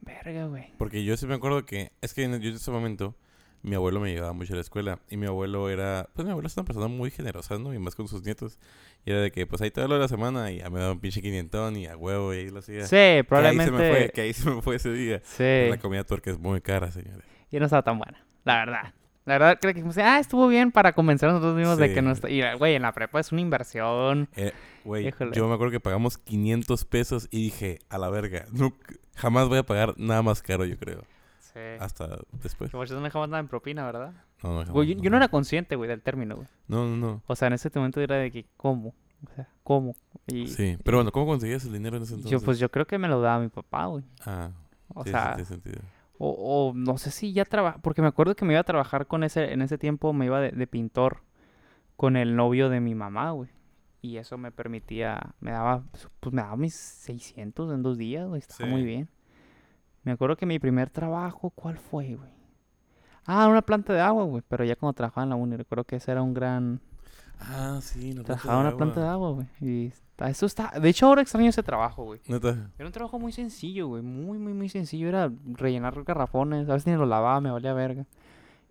Verga, güey. Porque yo sí me acuerdo que, es que en, yo en ese momento, mi abuelo me llevaba mucho a la escuela. Y mi abuelo era, pues mi abuelo es una persona muy generosa, ¿no? Y más con sus nietos. Y era de que, pues ahí te hablo de la semana y ya me daba un pinche quinientón y a huevo y ahí lo hacía. Sí, Que ahí se me fue, probablemente. que ahí se me fue ese día. Sí. La comida turca es muy cara, señores. Y no estaba tan buena, la verdad. La verdad, creo que dijimos, ah, estuvo bien para convencer a nosotros mismos de que no está. Y, güey, en la prepa es una inversión. Eh, Güey, yo me acuerdo que pagamos 500 pesos y dije, a la verga, no, jamás voy a pagar nada más caro, yo creo. Sí. Hasta después. Que no dejamos nada en propina, ¿verdad? No, no, jamás, Güey, yo, yo no era consciente, güey, del término, güey. No, no, no. O sea, en ese momento era de que, ¿cómo? O sea, ¿cómo? Y Sí, pero bueno, ¿cómo conseguías el dinero en ese entonces? yo, pues yo creo que me lo daba mi papá, güey. Ah, O sí, sea, tiene sentido. O, o no sé si ya trabaja, porque me acuerdo que me iba a trabajar con ese, en ese tiempo me iba de, de pintor con el novio de mi mamá, güey. Y eso me permitía, me daba, pues me daba mis 600 en dos días, güey, estaba muy bien. Me acuerdo que mi primer trabajo, ¿cuál fue, güey? Ah, una planta de agua, güey, pero ya cuando trabajaba en la uni, recuerdo que ese era un gran... Ah, sí, planta Trabajaba en una planta de agua. güey. Y eso está... De hecho, ahora extraño ese trabajo, güey. Neta. Era un trabajo muy sencillo, güey. Muy, muy, muy sencillo. Era rellenar garrafones. A veces ni los lavaba, me valía verga.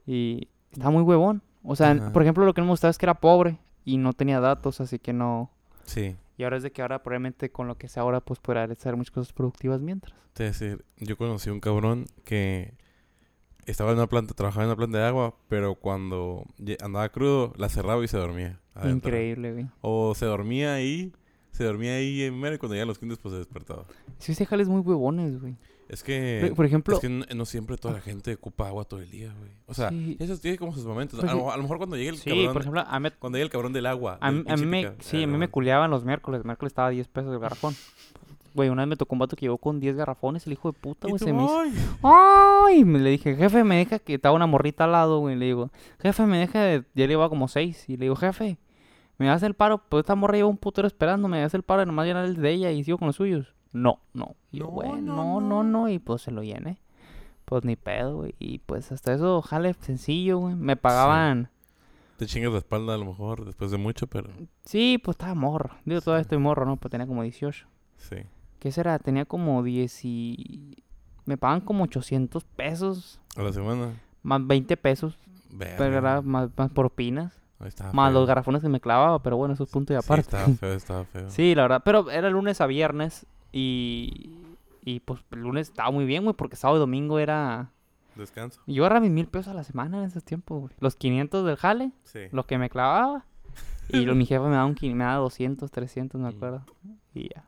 Y estaba muy huevón. O sea, Ajá. por ejemplo, lo que no me gustaba es que era pobre y no tenía datos, así que no... Sí. Y ahora es de que ahora probablemente con lo que sea ahora, pues podrá hacer muchas cosas productivas mientras. A decir, yo conocí un cabrón que estaba en una planta, trabajaba en una planta de agua, pero cuando andaba crudo, la cerraba y se dormía. adentro. Increíble, güey. O se dormía ahí, se dormía ahí en mero y cuando llegan los quintos, pues se despertaba. Sí, sí, jales muy huevones, güey. Es que, Por ejemplo, es que no, no siempre toda la gente ocupa agua todo el día, güey. O sea, Sí. eso tiene como sus momentos. Pues a, lo, a lo mejor cuando llegue el sí, cabrón, por ejemplo, a mí, cuando llegue el cabrón del agua. a, del mí- a mí pinche me, sí, eh, a mí me culeaban los miércoles. El miércoles estaba a 10 pesos el garrafón. Güey, una vez me tocó un vato que llegó con 10 garrafones, el hijo de puta, y güey, tú, se me hizo... "Ay". ¡Ay! Me le dije, jefe, me deja que estaba una morrita al lado, güey. Le digo, jefe, me deja de... Ya le iba como seis. Y le digo, jefe, me das el paro. Pues esta morra lleva un putero esperando. Me das el paro de nomás llenar el de ella y sigo con los suyos. no, no. Y yo, bueno, no, no, no, no. no, y pues se lo llené. Pues ni pedo, güey. Y pues hasta eso, jale sencillo, güey. Me pagaban. Te chingas la espalda a lo mejor después de mucho, pero Sí, pues estaba morro. Digo, todavía Sí. estoy morro, ¿no? Pues tenía como 18. sí. ¿Qué será? Tenía como 10 y... Me pagan como 800 pesos. A la semana. Más 20 pesos. Pero era más, más propinas. Más feo. los garrafones que me clavaba. Pero bueno, eso es punto y Sí, aparte. estaba feo, estaba feo. Sí, la verdad. Pero era lunes a viernes. Y... Y pues el lunes estaba muy bien, güey. Porque sábado y domingo era... Descanso. Yo agarraba mis mil pesos a la semana en esos tiempos, güey. Los 500 del jale. Sí. Los que me clavaba. Y lo- mi jefe me daba, un, me daba 200, 300, me Mm. acuerdo. Y ya.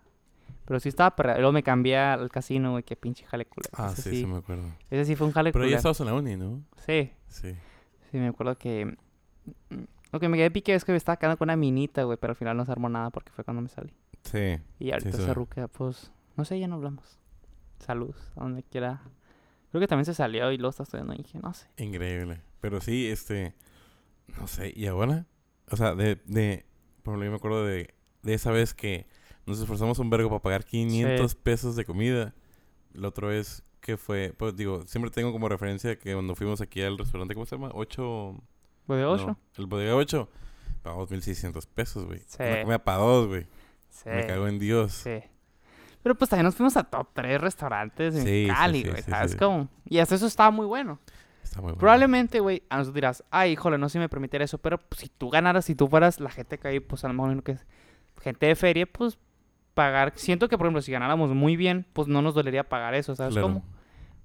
Pero sí estaba perra. Luego me cambié al casino, güey. Qué pinche jale culero. Ah, ese, sí, sí, sí me acuerdo. ese sí fue un jale Pero ya estabas en la uni, ¿no? Sí, Sí. sí, me acuerdo que... mm, Lo que me quedé pique es que me estaba quedando con una minita, güey. Pero al final no se armó nada porque fue cuando me salí. Sí. Y ahorita sí. esa ruca, pues... No sé, ya no hablamos. Salud, a donde quiera. Creo que también se salió y luego está estudiando y dije, no sé. Increíble. Pero sí, este. No sé, ¿y ahora? O sea, de. de por ejemplo, yo me acuerdo de, de esa vez que nos esforzamos un vergo para pagar 500 pesos de comida. La otra vez que fue. Pues digo, siempre tengo como referencia que cuando fuimos aquí al restaurante, ¿cómo se llama? 8. ¿Fue de 8? No, el bodega 8. Pagamos 1600 pesos, güey. Sí. Una comida para dos, güey. Sí. Me cago en Dios. Sí. Pero pues también nos fuimos a top 3 restaurantes en Sí, Cali, güey. ¿Sabes cómo? Y hasta eso estaba muy bueno. Está muy bueno. Probablemente, güey, a nosotros dirás, ay, híjole, no sé si me permitiera eso. Pero pues, si tú ganaras, si tú fueras la gente que hay, pues a lo mejor que es gente de feria, pues pagar. Siento que, por ejemplo, si ganáramos muy bien, pues no nos dolería pagar eso, ¿sabes Claro. cómo?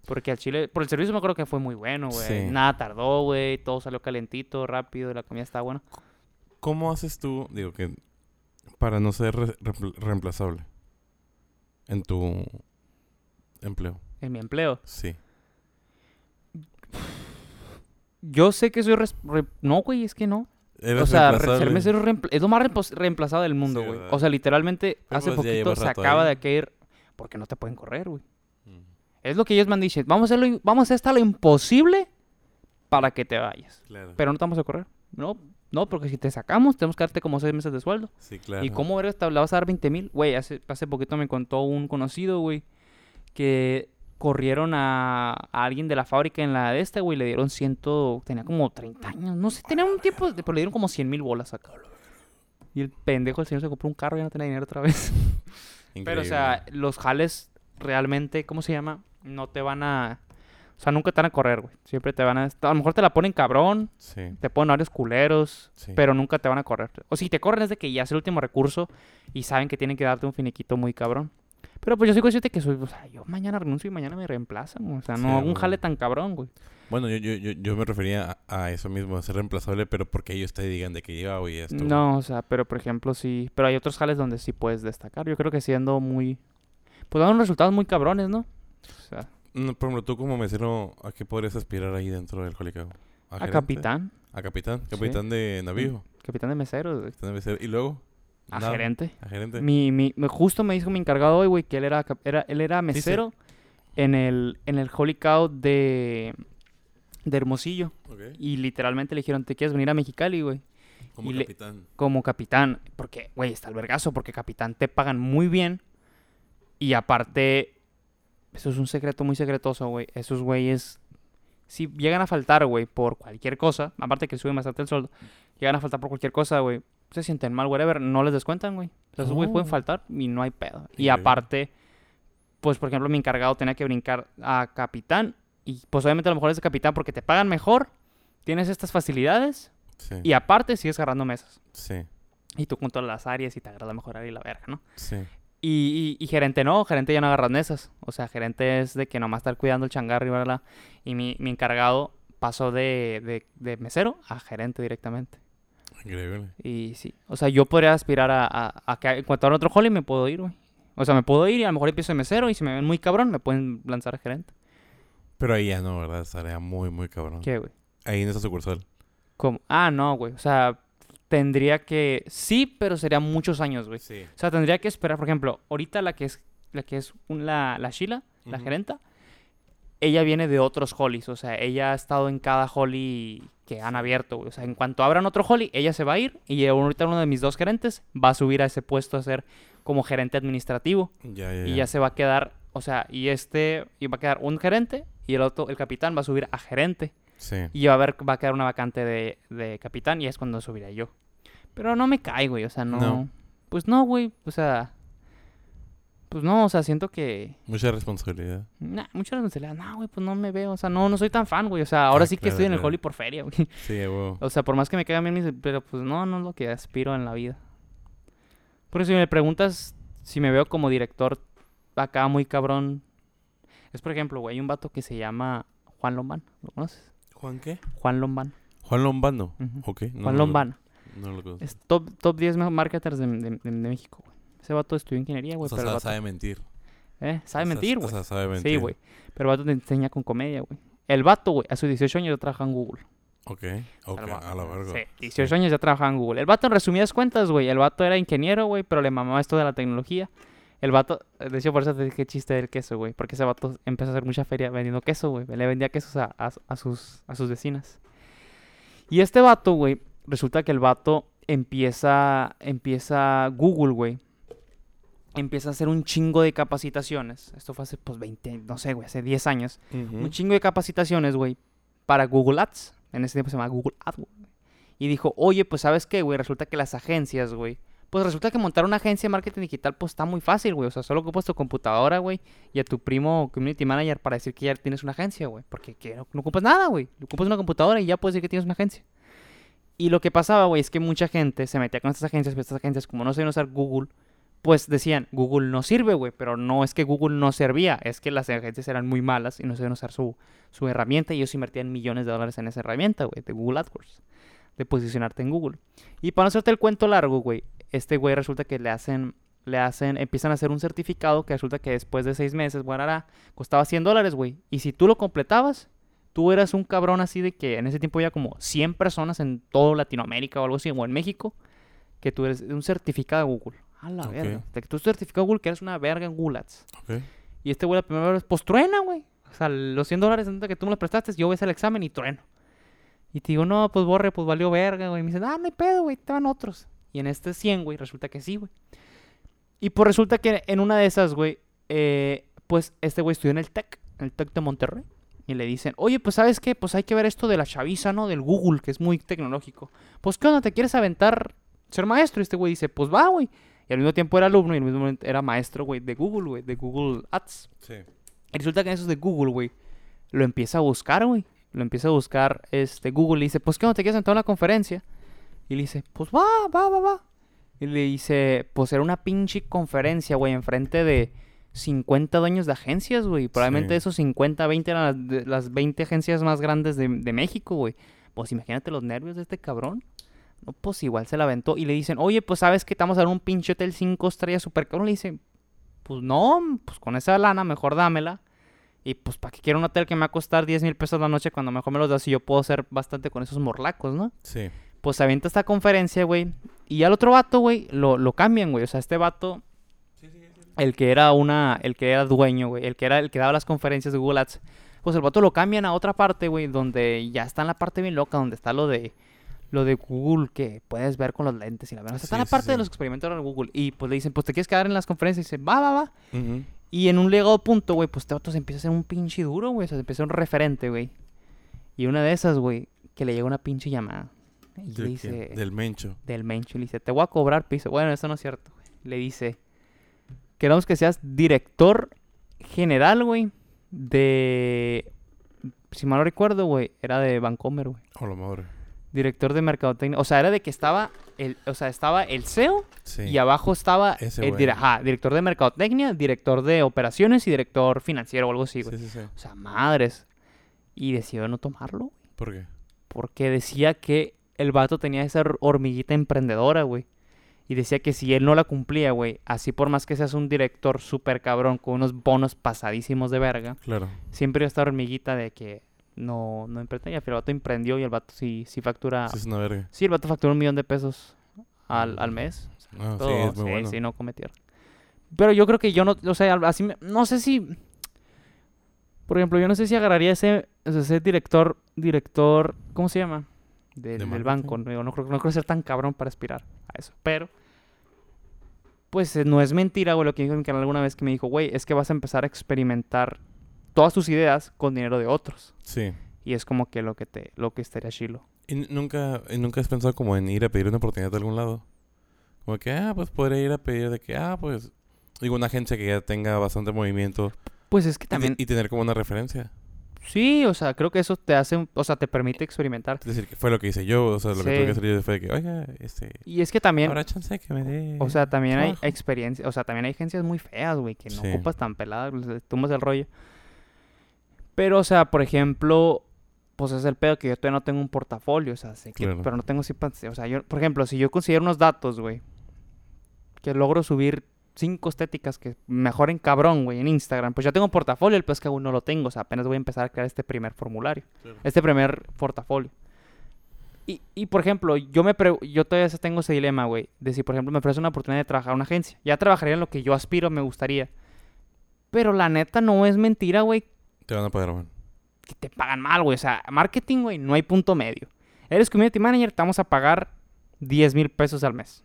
Porque al chile, por el servicio me acuerdo que fue muy bueno, güey. Sí. Nada tardó, güey. Todo salió calentito, rápido, la comida estaba buena. ¿Cómo haces tú, digo que, para no ser re- reempl- reemplazable en tu empleo? En mi empleo. Sí. Yo sé que soy... No, güey, es que no. ¿Eres O sea, ser mesero es lo más reemplazado del mundo, güey. o sea, literalmente, Pero hace pues ya poquito se acaba ahí. de caer porque no te pueden correr, güey. Es lo que ellos me han dicho. Vamos a, hacer lo- vamos a hacer hasta lo imposible para que te vayas. Claro. Pero no te vamos a correr. No, no, porque si te sacamos, tenemos que darte como seis meses de sueldo. sí, claro. ¿Y cómo eres? ¿Le vas a dar 20 mil? Güey, hace, hace poquito me contó un conocido, güey, que corrieron a, a alguien de la fábrica en la de este, güey, le dieron ciento, tenía como 30 años, no sé, tenía un tiempo, pero le dieron como 100 mil bolas acá. Y el pendejo, el señor se compró un carro y ya no tenía dinero otra vez. Pero, o sea, los jales realmente, ¿cómo se llama? No te van a... O sea, nunca te van a correr, güey. Siempre te van a... A lo mejor te la ponen cabrón, Sí, te ponen varios culeros, sí. pero nunca te van a correr. O si te corren es de que ya es el último recurso y saben que tienen que darte un finiquito muy cabrón. Pero pues yo soy consciente que soy, o sea, yo mañana renuncio y mañana me reemplazan. O sea, Sí, no hago un jale tan cabrón, güey. Bueno, yo, yo, yo, yo me refería a, a eso mismo, a ser reemplazable, pero porque ellos te digan de que lleva, güey, esto. No, o sea, pero por ejemplo sí, pero hay otros jales donde sí puedes destacar. Yo creo que siendo muy, pues dan resultados muy cabrones, ¿no? O sea, No, por ejemplo, tú como mesero, ¿a qué podrías aspirar ahí dentro del Colicao? a capitán, A capitán, Sí. capitán de navío. capitán de meseros, güey. Capitán de mesero. Y luego, A nada, gerente. A gerente. Mi, mi, justo me dijo mi encargado hoy, güey, que él era, era, él era mesero en el, en el Holy Cow de, de Hermosillo. Ok. Y literalmente le dijeron, ¿te quieres venir a Mexicali, güey? Como y le- capitán. Como capitán. Porque, güey, está el vergazo, porque capitán te pagan muy bien. Y aparte, eso es un secreto muy secretoso, güey. Esos güeyes, si llegan a faltar, güey, por cualquier cosa, aparte que suben bastante el sueldo, llegan a faltar por cualquier cosa, güey, se sienten mal, whatever, no les descuentan, güey. O sea, esos güeyes pueden Oh. faltar y no hay pedo. Y aparte, pues, por ejemplo, mi encargado tenía que brincar a capitán. Y pues obviamente a lo mejor es de capitán porque te pagan mejor, tienes estas facilidades Sí. y aparte sigues agarrando mesas. Sí. Y tú todas las áreas y te agarras la mejor área y la verga, ¿no? Sí. Y, y, y gerente no, gerente ya no agarras mesas. O sea, gerente es de que nomás estar cuidando el changarro y bla, Y mi, mi encargado pasó de, de, de mesero a gerente directamente. Increíble. Y sí, o sea, yo podría aspirar a, a, a que en cuanto a otro holly me puedo ir, güey. O sea, me puedo ir y a lo mejor empiezo de mesero y si me ven muy cabrón me pueden lanzar a gerente. Pero ahí ya no, ¿verdad? Estaría muy, muy cabrón. ¿Qué, güey? Ahí en esa sucursal. ¿Cómo? Ah, no, güey. O sea, tendría que... Sí, pero sería muchos años, güey. Sí. O sea, tendría que esperar, por ejemplo, ahorita la que es la que es un- la, la Sheila, la gerenta, ella viene de otros hollies. O sea, ella ha estado en cada holly que han abierto, güey. O sea, en cuanto abran otro holly, ella se va a ir. Y ahorita uno de mis dos gerentes va a subir a ese puesto a ser como gerente administrativo. Ya, ya, Y ya se va a quedar, o sea, y este, y va a quedar un gerente y el otro, el capitán va a subir a gerente. Sí. Y va a haber, va a quedar una vacante de, de capitán y es cuando subiré yo. Pero no me cae, güey, o sea, no. No. Pues no, güey, o sea. Pues no, o sea, siento que. Mucha responsabilidad. Nah, mucha responsabilidad. No, güey, pues no me veo, o sea, no, no soy tan fan, güey. O sea, ahora Ah, sí que claro, estoy en el. Holly por feria, güey. Sí, huevo. O sea, por más que me caigan bien. Pero pues no, no es lo que aspiro en la vida. Por eso si me preguntas si me veo como director acá muy cabrón. Es por ejemplo, güey, hay un vato que se llama Juan Lombán. ¿Lo conoces? ¿Juan qué? Juan Lombán. Juan Lombano. Ujú. Ok. no, Juan no lo- Lombán. No lo conozco. Es top, top 10 mejor marketers de, de- de- de México, güey. Ese vato estudió ingeniería, O güey. sea, pero sabe, vato- mentir. ¿eh? Sabe O mentir, o güey. sea, sabe mentir. Sí, güey. Pero el vato te enseña con comedia, güey. El vato, güey, a sus 18 años ya trabaja en Google. Ok. Ok, El vato, a la verga. Sí, 18 años ya trabajaba en Google. El vato, en resumidas cuentas, güey, el vato era ingeniero, güey, pero le mamaba esto de la tecnología. El vato, de hecho, por eso te dije chiste del queso, güey, porque ese vato empezó a hacer mucha feria vendiendo queso, güey. Le vendía quesos a, a- a sus, a sus vecinas. Y este vato, güey, resulta que el vato empieza, empieza Google, güey. Empieza a hacer un chingo de capacitaciones. Esto fue hace, pues, 20, no sé, güey, hace 10 años un chingo de capacitaciones, güey, para Google Ads. En ese tiempo se llama Google AdWords. güey. Y dijo, oye, pues ¿sabes qué, güey? Resulta que las agencias, güey. Pues resulta que montar una agencia de marketing digital, pues está muy fácil, güey. O sea, solo ocupas tu computadora, güey, y a tu primo community manager para decir que ya tienes una agencia, güey. Porque que no, no ocupas nada, güey. Ocupas una computadora y ya puedes decir que tienes una agencia. Y lo que pasaba, güey, es que mucha gente se metía con estas agencias, pero estas agencias, como no sabían usar Google, pues decían, Google no sirve, güey, pero no es que Google no servía, es que las agencias eran muy malas y no sabían usar su, su herramienta y ellos invertían millones de dólares en esa herramienta, güey, de Google AdWords, de posicionarte en Google. Y para no hacerte el cuento largo, güey, este güey resulta que le hacen, le hacen, empiezan a hacer un certificado que resulta que después de seis meses, guarará, costaba 100 dólares, güey. Y si tú lo completabas, tú eras un cabrón así de que en ese tiempo había como 100 personas en todo Latinoamérica o algo así, o en México, que tú eres un certificado de Google. A la Ok. verga. Que tú certificado Google que eres una verga en Google Ads. Y este güey la primera vez, pues truena, güey. O sea, los 100 dólares que tú me los prestaste, yo voy a hacer el examen y trueno. Y te digo, no, pues borre, pues valió verga, güey. Y me dicen, ah, no hay pedo, güey, te van otros. Y en este 100, güey, resulta que sí, güey. Y pues resulta que en una de esas, güey, eh, pues este güey estudió en el TEC, en el TEC de Monterrey. Y le dicen, oye, pues ¿sabes qué? Pues hay que ver esto de la chaviza, ¿no? Del Google, que es muy tecnológico. Pues, ¿qué onda? ¿Te quieres aventar ser maestro? Y este güey dice, pues va, güey. Y al mismo tiempo era alumno y al mismo momento era maestro, güey, de Google, güey, de Google Ads. Sí. Y resulta que en esos de Google, güey, lo empieza a buscar, güey. Lo empieza a buscar este Google y dice, pues, ¿qué onda? ¿Te quieres sentar a una conferencia? Y le dice, pues va, va, va, va. Y le dice, pues era una pinche conferencia, güey, enfrente de 50 dueños de agencias, güey. Probablemente Sí. esos 50, 20 eran las, las 20 agencias más grandes de, de México, güey. Pues imagínate los nervios de este cabrón. No, pues igual se la aventó. Y le dicen, oye, pues sabes que estamos a dar un pinche hotel 5 estrellas super cabrón. Le dice, pues no, pues con esa lana mejor dámela. Y pues, ¿para qué quiero un hotel que me va a costar 10 mil pesos la noche cuando mejor me los das y yo puedo hacer bastante con esos morlacos, ¿no? Sí. Pues se avienta esta conferencia, güey. Y al otro vato, güey, lo, lo cambian, güey. O sea, este vato, el que era una, el que era dueño, güey, el que era el que daba las conferencias de Google Ads, pues el vato lo cambian a otra parte, güey, donde ya está en la parte bien loca, donde está lo de lo de Google que puedes ver con los lentes y la verdad. O sea, está la sí, parte de los experimentos de Google. Y pues le dicen, pues te quieres quedar en las conferencias. Y dice, va, va, va. Y en un legado punto, güey, pues vato se empieza a hacer un pinche duro, güey. O sea, se empieza a ser un referente, güey. Y una de esas, güey, que le llega una pinche llamada. Y le ¿De dice? Del mencho. del Mencho, le dice, te voy a cobrar piso. Bueno, eso no es cierto, güey. Le dice, queremos que seas director general, güey, de... Si mal no recuerdo, güey, era de Vancomer, güey. O la madre. Director de mercadotecnia. O sea, era de que estaba el, o sea, estaba el CEO Sí. y abajo estaba Ese el ajá, director de mercadotecnia, director de operaciones y director financiero o algo así, güey. Sí, sí, sí. O sea, madres. Y decidió no tomarlo, ¿Por qué? porque decía que el vato tenía esa hor- hormiguita emprendedora, güey. Y decía que si él no la cumplía, güey, así por más que seas un director súper cabrón con unos bonos pasadísimos de verga, Claro. siempre iba a estar hormiguita de que no, no emprendía. Pero el vato emprendió y el vato sí, sí factura. Sí, es una verga. Sí, el vato factura un millón de pesos al, al mes. Ah, sí, Todo, es muy sí, bueno. sí, no come tierra. Pero yo creo que yo no, o sea, así, me- no sé si... Por ejemplo, yo no sé si agarraría ese, ese director, director, ¿cómo se llama? Del, ¿De del banco. No, no creo, no creo ser tan cabrón para aspirar a eso. Pero, pues eh, no es mentira, güey, lo que dijo mi canal alguna vez que me dijo, güey, es que vas a empezar a experimentar todas tus ideas con dinero de otros. Sí. Y es como que lo que te, lo que estaría chilo. ¿Y nunca, y nunca has pensado como en ir a pedir una oportunidad de algún lado? Como que, ah, pues podría ir a pedir de que, ah, pues, digo, una agencia que ya tenga bastante movimiento Pues es que también, y tener como una referencia. sí, o sea, creo que eso te hace, o sea, te permite experimentar. Es decir, que fue lo que hice yo, o sea, lo que Sí. tuve que hacer yo fue de que, oiga, este, Y es que también, habrá chance que me dé O sea, también hay trabajo?" experiencia, o sea, también hay agencias muy feas, güey, que no Sí. ocupas tan peladas, tumbas el rollo. Pero, o sea, por ejemplo, pues es el pedo que yo todavía no tengo un portafolio, o sea, sé que, Claro. pero no tengo o sea, yo, por ejemplo, si yo considero unos datos, güey, que logro subir cinco estéticas que mejoren cabrón, güey, en Instagram, pues ya tengo un portafolio, el pedo es que aún no lo tengo, o sea, apenas voy a empezar a crear este primer formulario, Claro. este primer portafolio. Y, y, por ejemplo, yo me pre- yo todavía tengo ese dilema, güey, de si, por ejemplo, me ofrece una oportunidad de trabajar en una agencia. Ya trabajaría en lo que yo aspiro, me gustaría. Pero la neta no es mentira, güey, Te van a pagar, man. que te pagan mal, güey. O sea, marketing, güey, no hay punto medio. Eres community manager, te vamos a pagar 10 mil pesos al mes.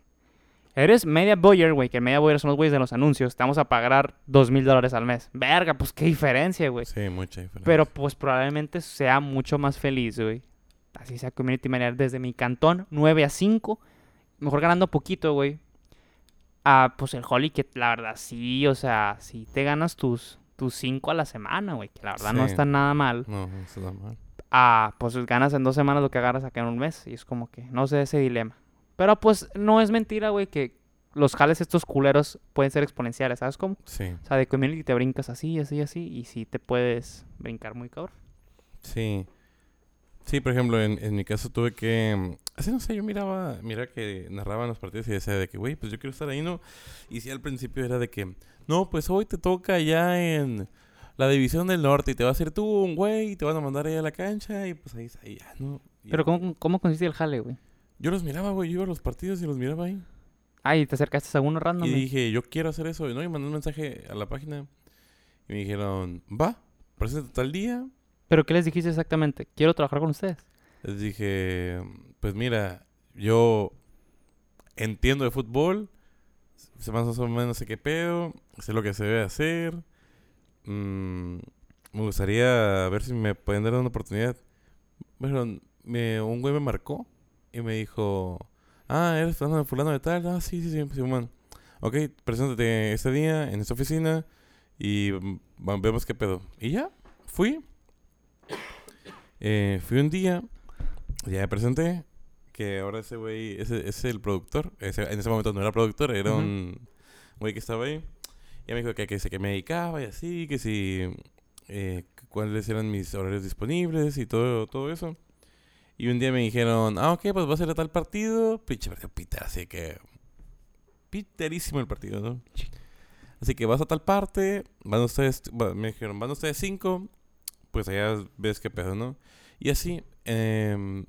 Eres media buyer, güey, que media buyer son los güeyes de los anuncios, te vamos a pagar 2 mil dólares al mes. Verga, pues qué diferencia, güey. Sí, mucha diferencia. Pero pues probablemente sea mucho más feliz, güey. Así sea community manager desde mi cantón, 9 a 5. Mejor ganando poquito, güey. Ah, pues el Holly, que la verdad sí, o sea, sí te ganas tus tus 5 a la semana, güey. Que la verdad no está nada mal. No, eso está mal. Ah, pues ganas en dos semanas lo que agarras acá en un mes. Y es como que, no sé, ese dilema. Pero pues no es mentira, güey, que los jales estos culeros pueden ser exponenciales, ¿sabes cómo? Sí, O sea, de community te brincas así, así, así. Y sí te puedes brincar muy cabrón. sí. Sí, por ejemplo, en, en mi caso tuve que... mm, Así no sé, yo miraba, mira que narraban los partidos y decía de que, güey, pues yo quiero estar ahí, ¿no? Y sí, al principio era de que, no, pues hoy te toca ya en la división del norte y te va a hacer tú un güey y te van a mandar ahí a la cancha y pues ahí, ahí ya, ¿no? Y Pero ¿cómo, cómo consiste el jale, güey? Yo los miraba, güey, yo iba a los partidos y los miraba ahí. Ah, y te acercaste a uno random. Y dije, yo quiero hacer eso, ¿no? Y mandé un mensaje a la página y me dijeron, va, presente tal día. ¿Pero qué les dijiste exactamente? Quiero trabajar con ustedes. Les dije, pues mira, yo entiendo de fútbol, sé más o menos sé qué pedo, sé lo que se debe hacer. mm, me gustaría ver si me pueden dar una oportunidad. Pero me, un güey me marcó y me dijo, ah, eres fulano de fulano de tal, ah, sí, sí, sí, sí, man. Ok, preséntate este día en esta oficina y mm, vemos qué pedo. Y ya, fui. Eh, fui un día, ya me presenté, que ahora ese güey, ese, es el productor. Ese- en ese momento no era productor, era un güey que estaba ahí. Y me dijo que, que, que me dedicaba y así, que si, eh, cuáles eran mis horarios disponibles y todo, todo eso. Y un día me dijeron, ah, ok, pues va a ser a tal partido. Pinche partido Peter, así que... Piterísimo el partido, ¿no? Así que vas a tal parte, van ustedes, me dijeron, van ustedes cinco, pues allá ves qué pedo, ¿no? Y así, em,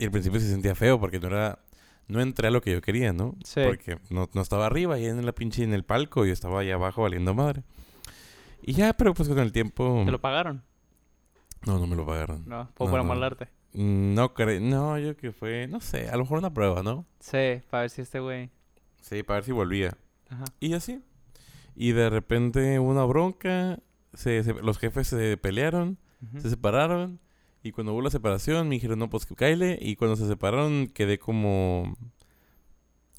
y al principio se sentía feo porque no era, no entré a lo que yo quería, ¿no? Sí. Porque no, no estaba arriba, ahí en la pinche, en el palco, y estaba allá abajo valiendo madre. Y ya, pero pues con el tiempo... ¿Te lo pagaron? No, no me lo pagaron. No, fue para no. molarte. Mm, No creo, no, yo que fue, no sé, a lo mejor una prueba, ¿no? Sí, para ver si este güey... Sí, para ver si volvía. Ajá. Y así. Y de repente una bronca, se, se- los jefes se pelearon, se separaron. Y cuando hubo la separación me dijeron, no, pues que Kyle. Y cuando se separaron quedé como...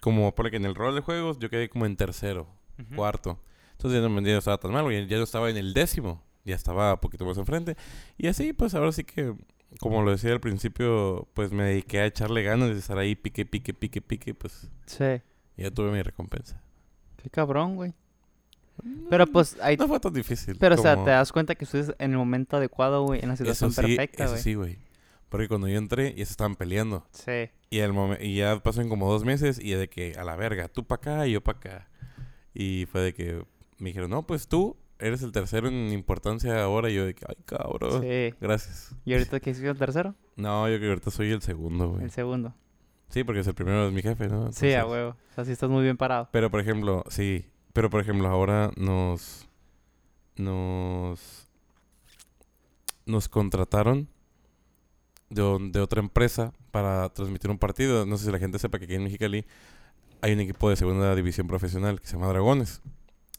Como, por que en el rol de juegos yo quedé como en tercero, cuarto. Entonces ya no, ya no estaba tan mal, ya no estaba en el décimo. Ya estaba un poquito más enfrente. Y así, pues ahora sí que, como lo decía al principio, pues me dediqué a echarle ganas de estar ahí, pique, pique, pique, pique, pues Sí. ya tuve mi recompensa. Qué cabrón, güey. Pero pues ahí... No fue tan difícil. Pero o sea, como- te das cuenta que estás en el momento adecuado, güey, en la situación Eso sí, perfecta, güey. sí, güey. Porque cuando yo entré, ya se estaban peleando. Sí. Y, el momen- y ya pasaron como dos meses y de que a la verga, tú para acá y yo para acá. Y fue de que me dijeron, no, pues tú eres el tercero en importancia ahora. Y yo de que, ay, cabrón. Sí. Gracias. ¿Y ahorita qué hiciste el tercero? No, yo que ahorita soy el segundo, güey. El segundo. Sí, porque es el primero es mi jefe, ¿no? Sí, a Entonces- huevo. O sea, sí estás muy bien parado. Pero por ejemplo, sí. Pero por ejemplo, ahora nos. Nos. nos contrataron de, de otra empresa para transmitir un partido. No sé si la gente sepa que aquí en Mexicali hay un equipo de segunda división profesional que se llama Dragones.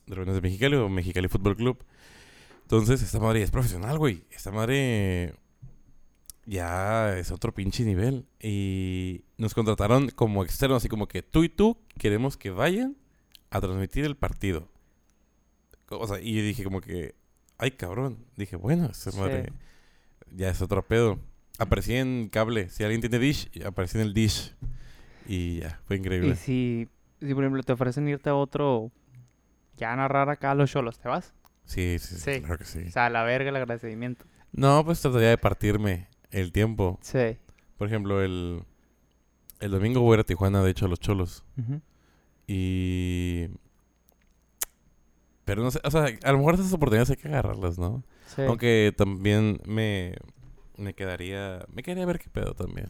Dragones de Mexicali o Mexicali Fútbol Club. Entonces, esta madre es profesional, güey. Esta madre ya es otro pinche nivel. Y nos contrataron como externos, así como que tú y tú queremos que vayan a transmitir el partido. O sea, y yo dije como que, ay cabrón. Dije, bueno, Sí. madre ya es otro pedo. Aparecí en cable. Si alguien tiene dish, aparecí en el dish. Y ya, fue increíble. Y si, si, por ejemplo, te ofrecen irte a otro, ya a narrar acá a los cholos, ¿te vas? Sí, sí, sí, claro que sí. O sea, a la verga el agradecimiento. No, pues trataría de partirme el tiempo. Sí. Por ejemplo, el, el domingo voy a ir a Tijuana, de hecho, a los cholos. Y... Pero no sé, o sea, a lo mejor esas oportunidades hay que agarrarlas, ¿no? Sí. Aunque también me, me quedaría... Me quedaría ver qué pedo también.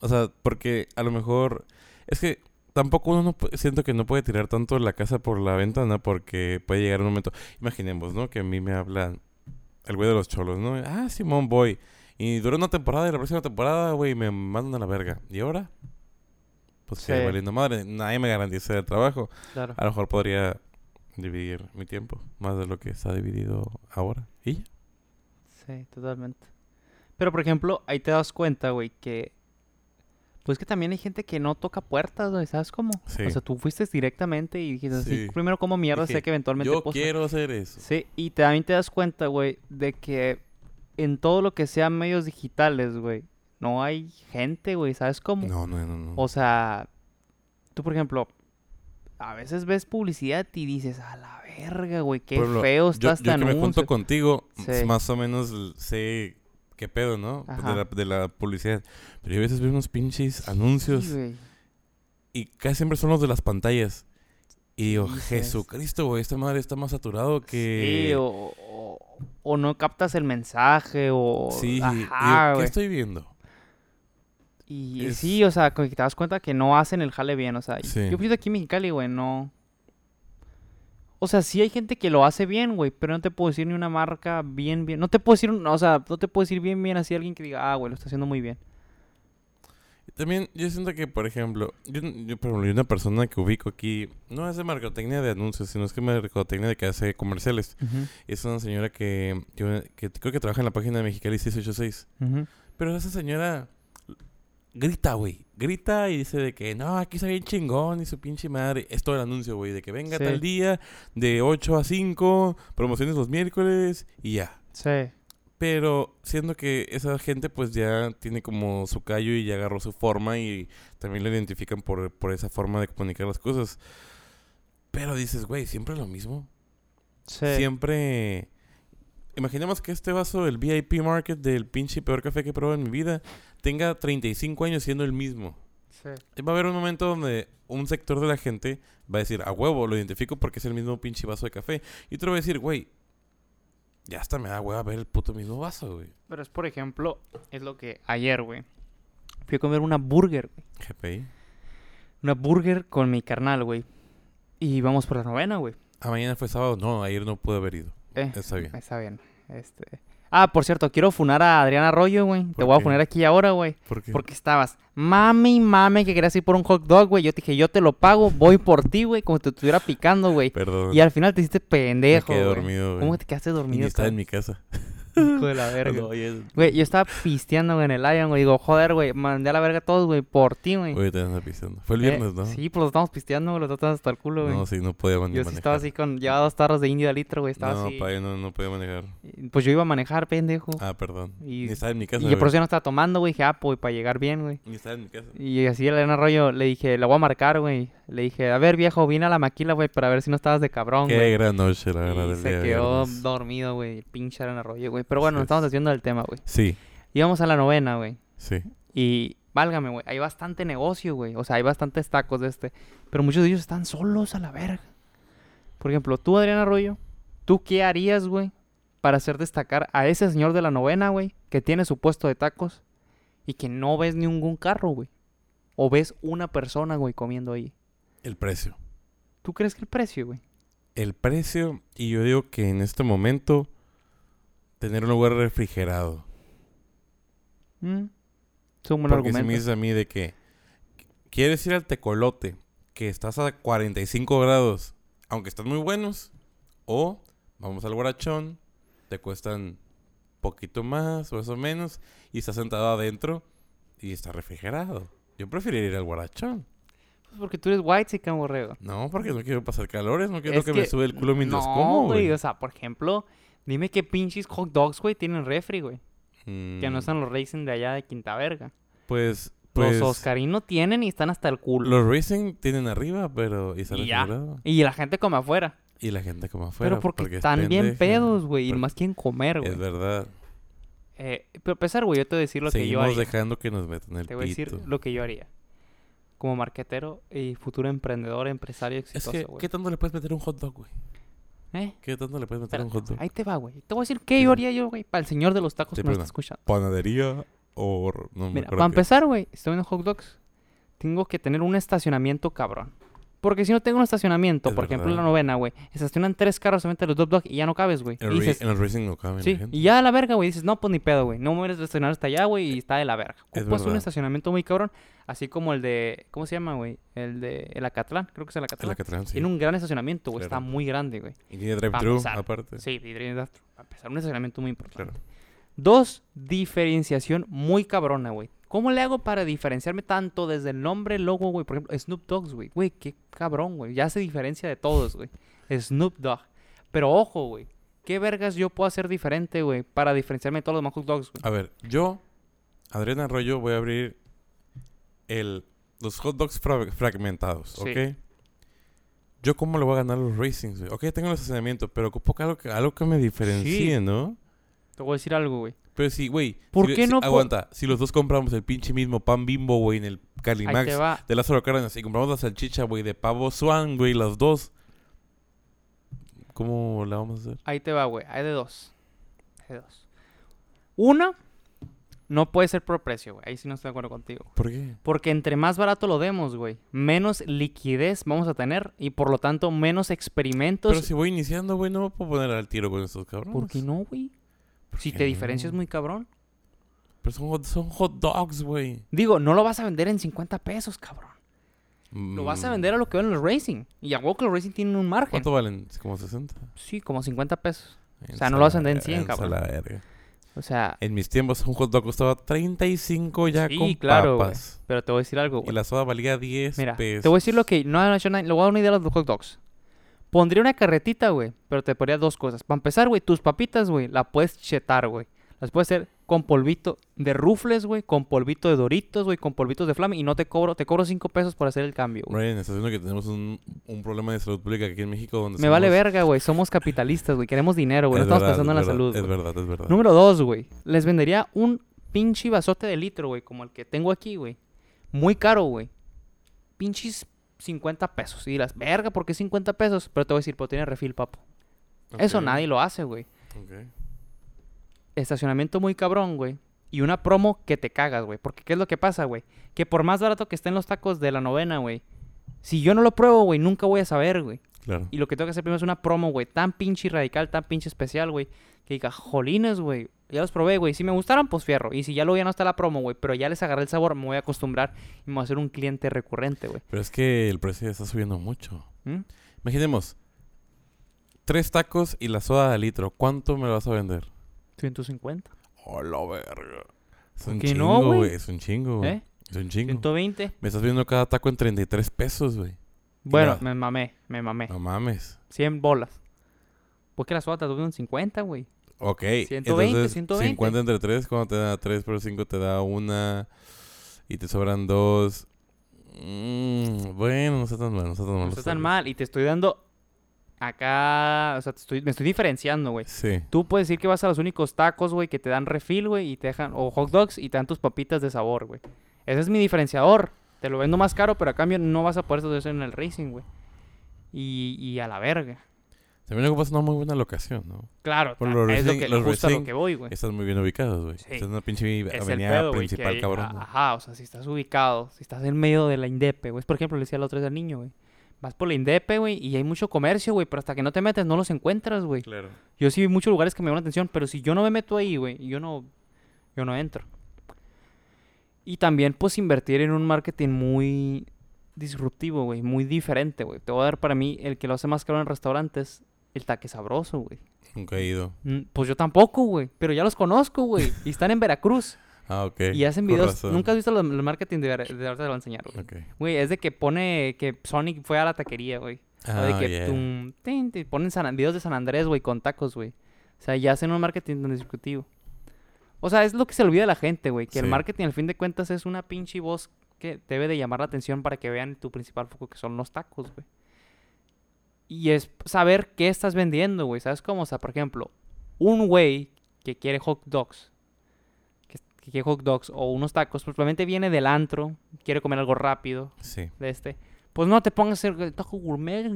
O sea, porque a lo mejor... Es que tampoco uno no siento que no puede tirar tanto la casa por la ventana porque puede llegar un momento... Imaginemos, ¿no? Que a mí me hablan el güey de los cholos, ¿no? Ah, Simón, voy. Y duró una temporada y la próxima temporada, güey, me mandan a la verga. ¿Y ahora? Pues Sí. valiendo madre. Nadie me garantiza el trabajo. Claro. A lo mejor podría dividir mi tiempo más de lo que está dividido ahora. ¿Y? Sí, totalmente. Pero, por ejemplo, ahí te das cuenta, güey, que... Pues que también hay gente que no toca puertas, güey, ¿sabes cómo? Sí. O sea, tú fuiste directamente y dijiste así, Sí. primero como mierda Dije, sé que eventualmente... Yo quiero hacer eso. Sí, y también te das cuenta, güey, de que en todo lo que sea medios digitales, güey, no hay gente, güey, ¿sabes cómo? No, no, no, no. O sea, tú, por ejemplo, a veces ves publicidad y dices, a la verga, güey, qué ejemplo, feo yo, está este yo que me junto anuncio". contigo, Sí. más o menos sé qué pedo, ¿no? De la, de la publicidad. Pero yo a veces veo unos pinches Sí, anuncios güey. y casi siempre son los de las pantallas. Y digo, Dices- Jesucristo, güey, esta madre está más saturado que... Sí, o, o- o no captas el mensaje, o... Sí, digo, ¿qué güey. estoy viendo? Y Es- sí, o sea, que te das cuenta que no hacen el jale bien, o sea, Sí. yo pienso aquí en Mexicali, güey, no... O sea, sí hay gente que lo hace bien, güey, pero no te puedo decir ni una marca bien, bien. No te puedo decir, un- o sea, no te puedo decir bien, bien así alguien que diga, ah, güey, lo está haciendo muy bien. También yo siento que, por ejemplo, yo, yo, por ejemplo, una persona que ubico aquí, no es de mercadotecnia de anuncios, sino es que mercadotecnia de que hace comerciales. Es una señora que, que, que creo que trabaja en la página de Mexicali 686. Ujú. Pero esa señora grita, güey. Grita y dice de que no, aquí está bien chingón y su pinche madre. Es todo el anuncio, güey, de que venga Sí. tal día de 8 a 5, promociones los miércoles y ya. Sí. Pero siendo que esa gente pues ya tiene como su callo y ya agarró su forma y también lo identifican por, por esa forma de comunicar las cosas. Pero dices, güey, siempre lo mismo. Sí. Siempre... Imaginemos que este vaso del VIP Market del pinche peor café que he probado en mi vida tenga 35 años siendo el mismo. Sí. Y Va a haber un momento donde un sector de la gente va a decir, a huevo, lo identifico porque es el mismo pinche vaso de café. Y otro va a decir, güey, ya hasta me da hueva ver el puto mismo vaso, güey. Pero es, por ejemplo, es lo que ayer, güey, fui a comer una burger, güey. GPI. Una burger con mi carnal, güey. Y vamos por la novena, güey. Ah, mañana fue sábado. No, ayer no pude haber ido. Eh, Está bien. Está bien. Este... Ah, por cierto, quiero funar a Adriana Arroyo, güey. Te ¿Por voy a funar aquí ahora, güey. ¿Por qué? Porque estabas mame y mame que querías ir por un hot dog, güey. Yo te dije, yo te lo pago, voy por ti, güey, como si te estuviera picando, güey. Perdón. Y al final te hiciste me pendejo, quedé güey. dormido, güey. ¿Cómo te quedaste Y dormido? estaba en mi casa. Hijo de la verga. Güey, yo estaba pisteando, güey, en el Lion, güey. Digo, joder, güey, mandé a la verga a todos, güey, por ti, güey. Oye, te andas pisando. Fue el Eh, viernes, ¿no? Sí, pues lo estamos pisteando, güey, dos estábamos hasta el culo, güey. No, sí, no podía man- yo sí manejar. estaba así con, llevaba dos tarros de indio de litro, güey, estaba no, así. pa, yo no, no podía manejar. Pues yo iba a manejar, pendejo. Ah, perdón. Y- Ni estaba en mi casa, y yo güey. por eso no estaba tomando, güey, dije, ah, pues para llegar bien, güey. Ni estaba en mi casa. Y así el Elena Arroyo le dije, la voy a marcar, güey. Le dije, a ver, viejo, vine a la maquila, güey, para ver si no estabas de cabrón, Qué güey. gran noche, la verdad, Y del se día quedó viernes. dormido, güey, el pinche Elena Arroyo, güey. Pero bueno, nos estamos haciendo del tema, güey. Sí, Íbamos a la novena, güey. sí. Y válgame, güey, hay bastante negocio, güey. O sea, hay bastantes tacos de este. Pero muchos de ellos están solos a la verga. Por ejemplo, tú, Adrián Arroyo, ¿tú qué harías, güey, para hacer destacar a ese señor de la novena, güey, que tiene su puesto de tacos y que no ves ningún carro, güey? O ves una persona, güey, comiendo ahí. El precio. ¿Tú crees que el precio, güey? El precio, y yo digo que en este momento tener un lugar refrigerado. Mm, Es un buen Porque argumento. me dices a mí de que quieres ir al tecolote, que estás a 45 grados, aunque están muy buenos, o vamos al guarachón, te cuestan poquito más o eso menos, y estás sentado adentro y está refrigerado. Yo preferiría ir al guarachón. Pues porque tú eres white, chica, borrego. No, porque no quiero pasar calores, no quiero Es que, me sube el culo mientras no, como, güey. O sea, por ejemplo, dime qué pinches hot dogs, güey, tienen refri, güey. Que no Mm, son los racing de allá de Quinta Verga. Pues, pues los Oscarino tienen y están hasta el culo. los racing tienen arriba, pero y Y ya. Y la gente come afuera. Y la gente como afuera. pero porque, es están bien pendeja. pedos, güey. Y más quieren comer, güey. Es verdad. Eh, pero a pesar, güey, yo te voy a decir lo que yo Seguimos haría. dejando que nos metan el Te voy a decir lo que yo haría. Como marquetero y futuro emprendedor, empresario Es exitoso, que, güey. ¿qué tanto le puedes meter un hot dog, güey? ¿Eh? ¿Qué tanto le puedes meter a un hot dog? Ahí te va, güey. Te voy a decir qué yo haría yo, güey. Para el señor de los tacos Sí, que pero está escuchando. ¿Panadería o...? No me Mira, para qué. empezar, güey, estoy en hot dogs. Tengo que tener un estacionamiento cabrón. Porque si no tengo un estacionamiento, Es por ejemplo, en la novena, güey, estacionan tres carros solamente los dogs y ya no cabes, güey. En, el racing no caben sí, gente. y ya a la verga, güey, dices, no, pues ni pedo, güey. No me voy a estacionar hasta allá, güey, y está de la verga. Es Ocupas un estacionamiento muy cabrón, así como el de, ¿cómo se llama, güey? El de el Acatlán, creo que es el Acatlán. la Catrán, sí. Tiene un gran estacionamiento, güey, está muy grande, güey. Y tiene drive-thru, aparte. Sí, tiene- a pesar un estacionamiento muy importante. Claro. Dos, diferenciación muy cabrona, güey. ¿Cómo le hago para diferenciarme tanto desde el nombre, el logo, güey? Por ejemplo, Snoop Dogs, güey. Güey, qué cabrón, güey. Ya se diferencia de todos, güey. Snoop Dogg. Pero ojo, güey. ¿Qué vergas yo puedo hacer diferente, güey? Para diferenciarme de todos los demás hot dogs, güey. A ver, yo, Adrián Arroyo, voy a abrir el, los hot dogs fra- fragmentados, Sí. ¿ok? Yo cómo le voy a ganar los racings, güey. Ok, tengo el estacionamiento, pero ocupo que algo que, algo que me diferencie, Sí. ¿no? Te voy a decir algo, güey. Pero sí, güey. ¿Por si- qué no Aguanta, si los dos compramos el pinche mismo pan bimbo, güey, en el Calimax de Lázaro Cárdenas y compramos la salchicha, güey, de pavo swan, güey, las dos. ¿Cómo la vamos a hacer? Ahí te va, güey. Hay de dos. Hay de dos. Una, no puede ser por precio, güey. Ahí sí no estoy de acuerdo contigo. ¿Por qué? Porque entre más barato lo demos, güey, menos liquidez vamos a tener y por lo tanto menos experimentos. Pero si voy iniciando, güey, no me puedo poner al tiro con estos cabrones. ¿Por qué no, güey? ¿Por Si te diferencias muy cabrón. Pero son hot, son hot dogs, güey. Digo, no lo vas a vender en 50 pesos, cabrón. Lo vas a Mm, vender a lo que valen los racing. Y a que los racing tienen un margen. ¿Cuánto valen? ¿Como 60? Sí, como 50 pesos. En sea, no lo vas a vender en 100, cabrón. sala verga. O sea, En mis tiempos un hot dog costaba 35 ya Sí, con claro, papas. pero te voy a decir algo, Y güey. la soda valía 10 Mira, pesos. te voy a decir lo que... No, no, no, le voy a dar una idea a los hot dogs. Pondría una carretita, güey, pero te pondría dos cosas. Para empezar, güey, tus papitas, güey, la puedes chetar, güey. Las puedes hacer con polvito de rufles, güey, con polvito de doritos, güey, con polvitos de flame y no te cobro, te cobro cinco pesos por hacer el cambio, güey. Brian, estás viendo que tenemos un, un problema de salud pública aquí en México donde Me vale verga, güey, somos capitalistas, güey, queremos dinero, güey, no Es estamos pensando en la salud, Es verdad, es verdad. Número dos, güey. Les vendería un pinche vasote de litro, güey, como el que tengo aquí, güey. Muy caro, güey. Pinches 50 pesos. Y las verga, ¿por qué 50 pesos? Pero te voy a decir, pero tiene refil, papo. Eso nadie lo hace, güey. ok. Estacionamiento muy cabrón, güey. Y una promo que te cagas, güey. Porque ¿qué es lo que pasa, güey? Que por más barato que estén los tacos de la novena, güey. Si yo no lo pruebo, güey, nunca voy a saber, güey. Claro. Y lo que tengo que hacer primero es una promo, güey, tan pinche radical, tan pinche especial, güey. Que diga, jolines, güey. Ya los probé, güey. Si me gustaron, pues fierro. Y si ya luego ya no está la promo, güey, pero ya les agarré el sabor, me voy a acostumbrar y me voy a hacer un cliente recurrente, güey. Pero es que el precio ya está subiendo mucho. ¿Mm? Imaginemos, tres tacos y la soda de litro. ¿Cuánto me lo vas a vender? 150. Oh, la verga. Es ¿Por un qué no, chingo, güey? Es un chingo, güey. ¿Eh? Es un chingo. 120. Me estás viendo cada taco en 33 pesos, güey. Bueno, me mamé, me mamé. No mames. 100 bolas. Porque la soda te en 50, güey. Ok. 120, entonces, 120. 50 entre 3, cuando te da 3 por 5 te da una y te sobran dos. Mm, bueno, no está tan mal, no está tan mal. No está tan mal. Y te estoy dando acá. O sea, te estoy, me estoy diferenciando, güey. Sí. Tú puedes decir que vas a los únicos tacos, güey, que te dan refil, güey, y te dejan, o hot dogs y te dan tus papitas de sabor, güey. Ese es mi diferenciador. Te lo vendo más caro, pero a cambio no vas a poder hacer eso en el racing, güey. Y, y a la verga. También ocupas una muy buena locación, ¿no? Claro, Por los es lo que, los justo a lo que voy, güey. Están muy bien ubicados, güey. Sí. Estás en una pinche Es el avenida pedo, principal, hay- cabrón. Ajá, o sea, si estás ubicado, si estás en medio de la indepe, güey. Es, por ejemplo, le decía la otra vez al niño, güey. vas por la Indepe, güey, y hay mucho comercio, güey, pero hasta que no te metes no los encuentras, güey. Claro. Yo sí vi muchos lugares que me llaman la atención, pero si yo no me meto ahí, güey, yo no, yo no entro. Y también, pues, invertir en un marketing muy disruptivo, güey, muy diferente, güey. Te voy a dar para mí el que lo hace más caro en restaurantes, el taque sabroso, güey. Nunca he ido. Mm, Pues yo tampoco, güey, pero ya los conozco, güey, y están en Veracruz. Ah, ok. Y hacen videos. Nunca has visto los- el marketing de, Ver- de ahorita te lo voy a enseñar, güey. Ok. Güey, es de que pone que Sonic fue a la taquería, güey. o de Ah, que yeah. tum, tin, tin, ponen San- videos de San Andrés, güey, con tacos, güey. O sea, ya hacen un marketing tan disruptivo. O sea, es lo que se olvida la gente, güey. Que el marketing, al fin de cuentas, es una pinche voz que debe de llamar la atención para que vean tu principal foco, que son los tacos, güey. Y es saber qué estás vendiendo, güey. ¿Sabes cómo? O sea, por ejemplo, un güey que quiere hot dogs, que, que quiere hot dogs o unos tacos, pues probablemente viene del antro, quiere comer algo rápido, Sí. de este. Pues no te pongas hacer taco gourmet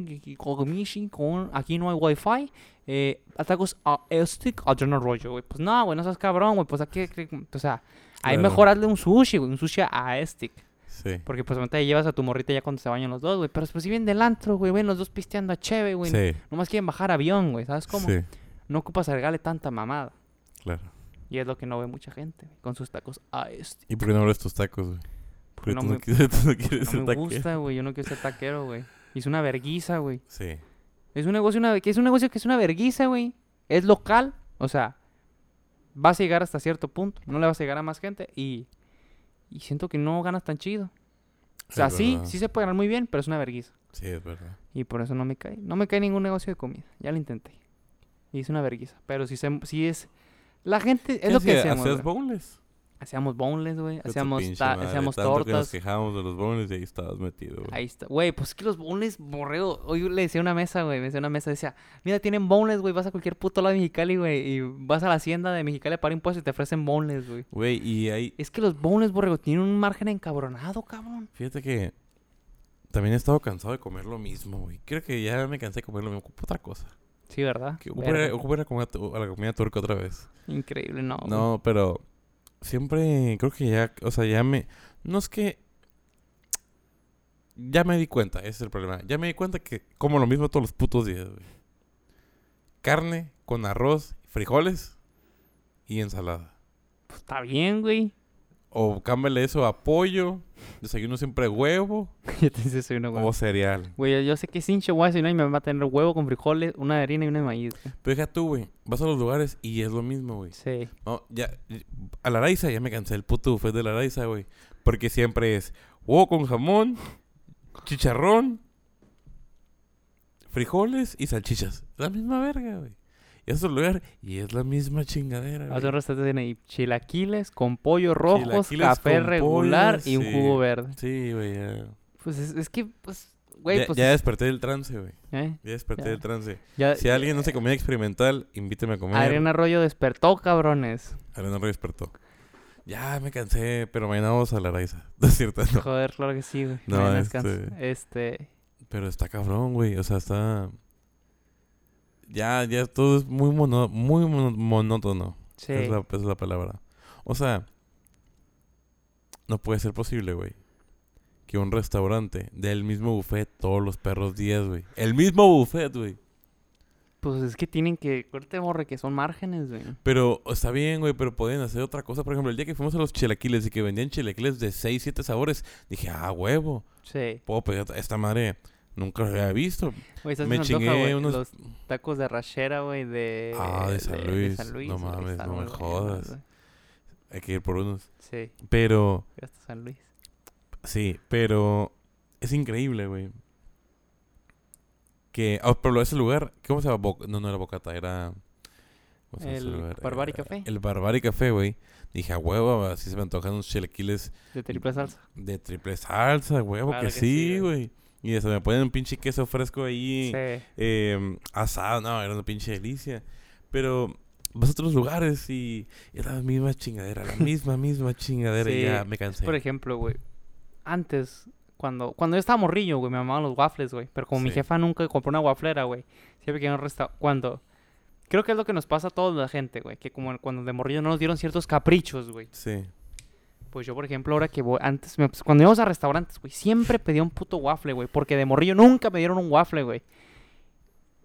con aquí no hay wifi. Eh, tacos a stick a no rollo, güey. Pues no, güey, no seas cabrón, güey. Pues aquí, o sea, ahí Claro. mejor hazle un sushi, güey, un sushi a stick. Sí. Porque pues ahorita llevas a tu morrita ya cuando se bañan los dos, güey. Pero pues si vienen del antro, güey, ven los dos pisteando a cheve, güey. Sí. Nomás quieren bajar avión, güey, ¿sabes cómo? Sí. No ocupas agregarle tanta mamada. Claro. Y es lo que no ve mucha gente, güey, con sus tacos a stick. ¿Y por qué no abres tus tacos, güey? Porque Porque no tú, me- no quieres, tú no quieres No ser me taquero. gusta, güey. Yo no quiero ser taquero, güey. Y es una verguiza, güey. Sí. Es un negocio, una, que es un negocio que es una verguiza, güey. Es local, o sea, vas a llegar hasta cierto punto. No le vas a llegar a más gente y, y siento que no ganas tan chido. O sea, Es sí, verdad. sí se puede ganar muy bien, pero es una verguiza. Sí, es verdad. Y por eso no me cae. No me cae ningún negocio de comida. Ya lo intenté. Y es una verguiza. Pero si, se, si es... La gente... Es ¿Qué lo que hacía- hacíamos. ¿Hacías güey. Hacíamos boneless, güey. Hacíamos, madre, hacíamos tanto que nos tortas. quejábamos de los boneless y ahí estabas metido, güey. Ahí está. Güey, pues es que los boneless, borrego. Hoy le decía una mesa, güey. Me decía una mesa, decía, mira, tienen boneless, güey. Vas a cualquier puto lado de Mexicali, güey. Y vas a la hacienda de Mexicali a pagar impuestos y te ofrecen boneless, güey. Güey, y ahí... Es que los boneless, borrego, tienen un margen encabronado, cabrón. Fíjate que también he estado cansado de comer lo mismo, güey. Creo que ya me cansé de comer lo mismo. Ocupo otra cosa. Sí, ¿verdad? Ocupo, ir- a, la comida turca otra vez. Increíble, no. güey. No, pero siempre creo que ya, o sea, ya me... No es que... Ya me di cuenta, ese es el problema. Ya me di cuenta que como lo mismo todos los putos días, güey. Carne con arroz, frijoles y ensalada. Pues está bien, güey. O cámbiale eso a pollo, desayuno siempre huevo Yo te soy una güey. o cereal. Güey, yo- sé que es hinche guay, si no, y me va a tener huevo con frijoles, una de harina y una de maíz. güey. Pero deja tú, güey. Vas a los lugares y es lo mismo, güey. Sí. No, ya, a la Araiza ya me cansé el puto buffet de la Araiza, güey. Porque siempre es huevo con jamón, chicharrón, frijoles y salchichas. La misma verga, güey. Y es otro lugar y es la misma chingadera, A güey. otro restaurante tiene ahí chilaquiles con pollo rojos, café regular pollo, y un sí. jugo verde. Sí, güey, ya. Pues es, es que, pues, güey, ya, pues... ya es- desperté del trance, güey. ¿eh? Ya desperté Ya. del trance. Ya- Si alguien no se comida experimental, invíteme a comer. Adrián Arroyo despertó, cabrones. Adrián Arroyo despertó. Ya me cansé, pero mañana vamos a la Araiza. No es cierto, no. Joder, claro que sí, güey. No, este-. Este... Pero está cabrón, güey. O sea, está. Ya, ya todo es muy, mono, muy monótono. Sí. Es, la, es la palabra. O sea, no puede ser posible, güey. Que un restaurante dé el mismo buffet todos los perros días, güey. El mismo buffet, güey. Pues es que tienen que... Corte borre que son márgenes, güey. Pero está bien, güey, pero pueden hacer otra cosa. Por ejemplo, el día que fuimos a los chilaquiles y que vendían chilaquiles de 6, 7 sabores, dije, ah, huevo, Sí. puedo pedir esta madre. Nunca lo había visto. ¿sabes Me antoja, chingué güey? unos- Los tacos de rachera, güey, de... Ah, de San Luis. No mames, no me jodas. Hay que ir por unos. Sí, Pero, hasta San Luis. sí, pero es increíble, güey. Que, oh, pero ese lugar, ¿cómo se llama? Boc- no, no era Bocata, era... ¿cómo se llama ese El? Barbari Eh, Café. El Barbari Café, güey. Dije, a huevo, así se me antojan unos chilaquiles De triple salsa. de triple salsa, huevo, Claro que, que sí, güey. Y hasta me ponen un pinche queso fresco ahí, Sí. eh, asado, no, era una pinche delicia. Pero vas a otros lugares y es la misma chingadera, la misma, misma chingadera y ya me cansé. Por ejemplo, güey, antes, cuando, cuando yo estaba morrillo, güey, me mamaban los waffles, güey. Pero como mi jefa nunca compró una waflera, güey. Siempre que no resta... Cuando... Creo que es lo que nos pasa a toda la gente, güey. Que como cuando de morrillo no nos dieron ciertos caprichos, güey. Sí, Pues yo, por ejemplo, ahora que voy, antes, me- pues, cuando íbamos a restaurantes, güey, siempre pedía un puto waffle, güey, porque de morrillo nunca me dieron un waffle, güey.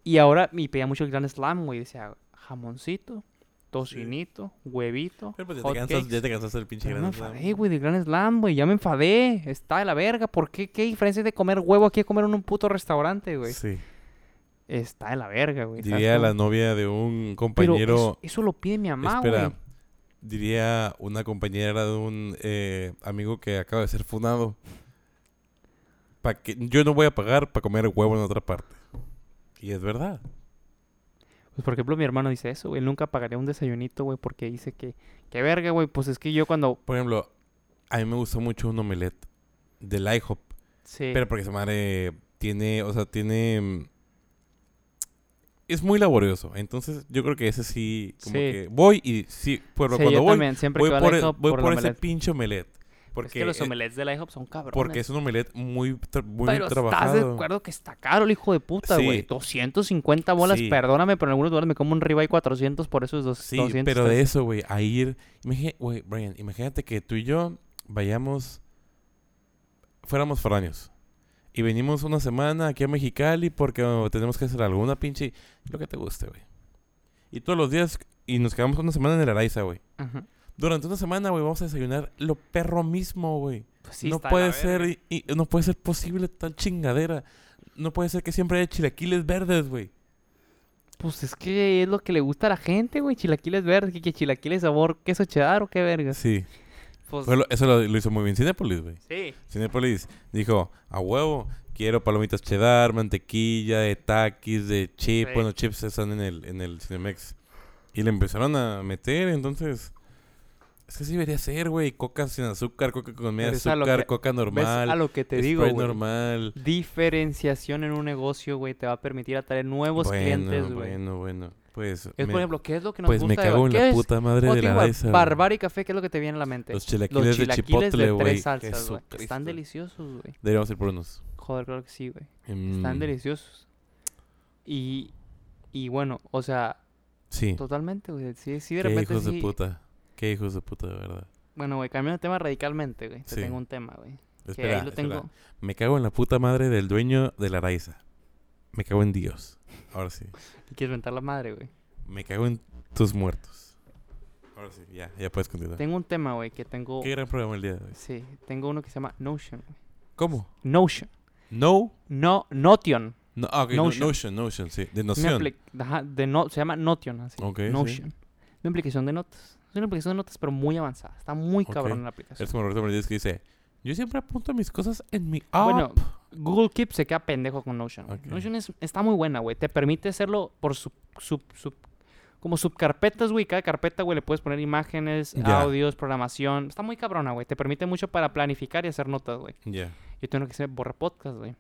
Y ahora me pedía mucho el Gran Slam, güey, decía jamoncito, tocinito, huevito, Pero pues ya te, cansas, ya te cansaste del pinche Ya me Grand Slam. enfadé, güey, del Gran Slam, güey, ya me enfadé, está de la verga, ¿por qué? ¿Qué diferencia hay de comer huevo aquí a comer en un puto restaurante, güey? Sí. Está de la verga, güey. ¿sabes Diría la novia de un Pero compañero. eso, eso lo pide mi mamá, espera. güey. Diría una compañera de un eh, amigo que acaba de ser funado. Pa que, yo no voy a pagar para comer huevo en otra parte. Y es verdad. Pues por ejemplo, mi hermano dice eso, güey. Él nunca pagaría un desayunito, güey, porque dice que, que verga, güey. Pues es que yo cuando. Por ejemplo, a mí me gusta mucho un omelette del IHOP. Sí. Pero porque esa madre tiene, o sea, tiene... Es muy laborioso. Entonces, yo creo que ese sí, como Sí. que voy y sí, pero Sí, cuando yo voy, también, siempre voy que por, e- IHOP, voy por ese omelette. pinche omelette. Es Porque, que los eh, omelets del IHOP son cabrones. porque es un omelette muy, tra- muy Pero trabajado. estás de acuerdo que está caro el hijo de puta, Sí. güey. 250 bolas, Sí. perdóname, pero en algunos lugares me como un ribeye 400 por esos dos, Sí, 200. pero de 300. eso, güey, a ir... Güey, Brian, imagínate que tú y yo vayamos... Fuéramos foráneos. Y venimos una semana aquí a Mexicali porque oh, tenemos que hacer alguna pinche... Lo que te guste, güey. Y todos los días... Y nos quedamos una semana en el Araiza, güey. Ajá. Durante una semana, güey, vamos a desayunar lo perro mismo, güey. Pues sí, no puede ser... Y, y no puede ser posible tal chingadera. No puede ser que siempre haya chilaquiles verdes, güey. Pues es que es lo que le gusta a la gente, güey. Chilaquiles verdes, que, que chilaquiles sabor queso cheddar o qué verga. Sí. Pues, lo- eso lo, lo hizo muy bien Cinépolis, güey. sí. Cinépolis dijo, a huevo, quiero palomitas cheddar, mantequilla, de taquis, de chip. Sí. Bueno, chips están en el, en el Cinemex. Y le empezaron a meter, entonces... Es que sí debería ser, güey. Coca sin azúcar, coca con media azúcar, que- coca ¿Ves normal, a lo que te digo, güey? normal. Diferenciación en un negocio, güey, te va a permitir atraer nuevos bueno, clientes, güey. bueno, bueno. Pues, Es, me, por ejemplo, ¿qué es lo que nos pues me gusta de cago Bar- en ¿qué la puta madre de la güey. Barbar y café, ¿qué es lo que te viene a la mente? Los Los chilaquiles, de chilaquiles chipotle, güey. tres salsas, güey. Jesucristo. Están deliciosos, güey. Deberíamos ir por unos. Joder, claro que sí, güey. Mm, Están deliciosos. Y, y bueno, o sea, Sí. totalmente, güey. Sí, sí, de Qué repente hijos sí. de puta. Qué hijos de puta, de verdad. Bueno, güey, cambiando de tema radicalmente, güey. Te Sí. tengo un tema, güey. Que Espera, ahí lo espera. tengo. Me cago en la puta madre del dueño de la Raiza. Me cago en Dios. Ahora sí. Y quieres mentar la madre, güey. Me cago en tus muertos. Ahora sí, ya, ya puedes continuar. Tengo un tema, güey, que tengo... Qué gran programa el día de hoy. Sí, tengo uno que se llama Notion, güey. ¿Cómo? Notion. No. No, Notion. No, ah, ok, no- Notion. Notion, Notion, sí. De noción. ajá, de no, se llama Notion, así. Ok, sí. Notion. Una aplicación de notas. Es una aplicación de notas, pero muy avanzada. Está muy Ok. cabrón la aplicación. Es como Roberto Martínez que dice, yo siempre apunto mis cosas en mi app. Bueno, Google Keep se queda pendejo con Notion. güey. Ok. Notion es- está muy buena, güey. Te permite hacerlo por sub, sub, sub- como subcarpetas, güey. Cada carpeta, güey, le puedes poner imágenes, audios, programación. Está muy cabrona, güey. Te permite mucho para planificar y hacer notas, güey. Ya. Yo tengo que hacer borra podcast, güey.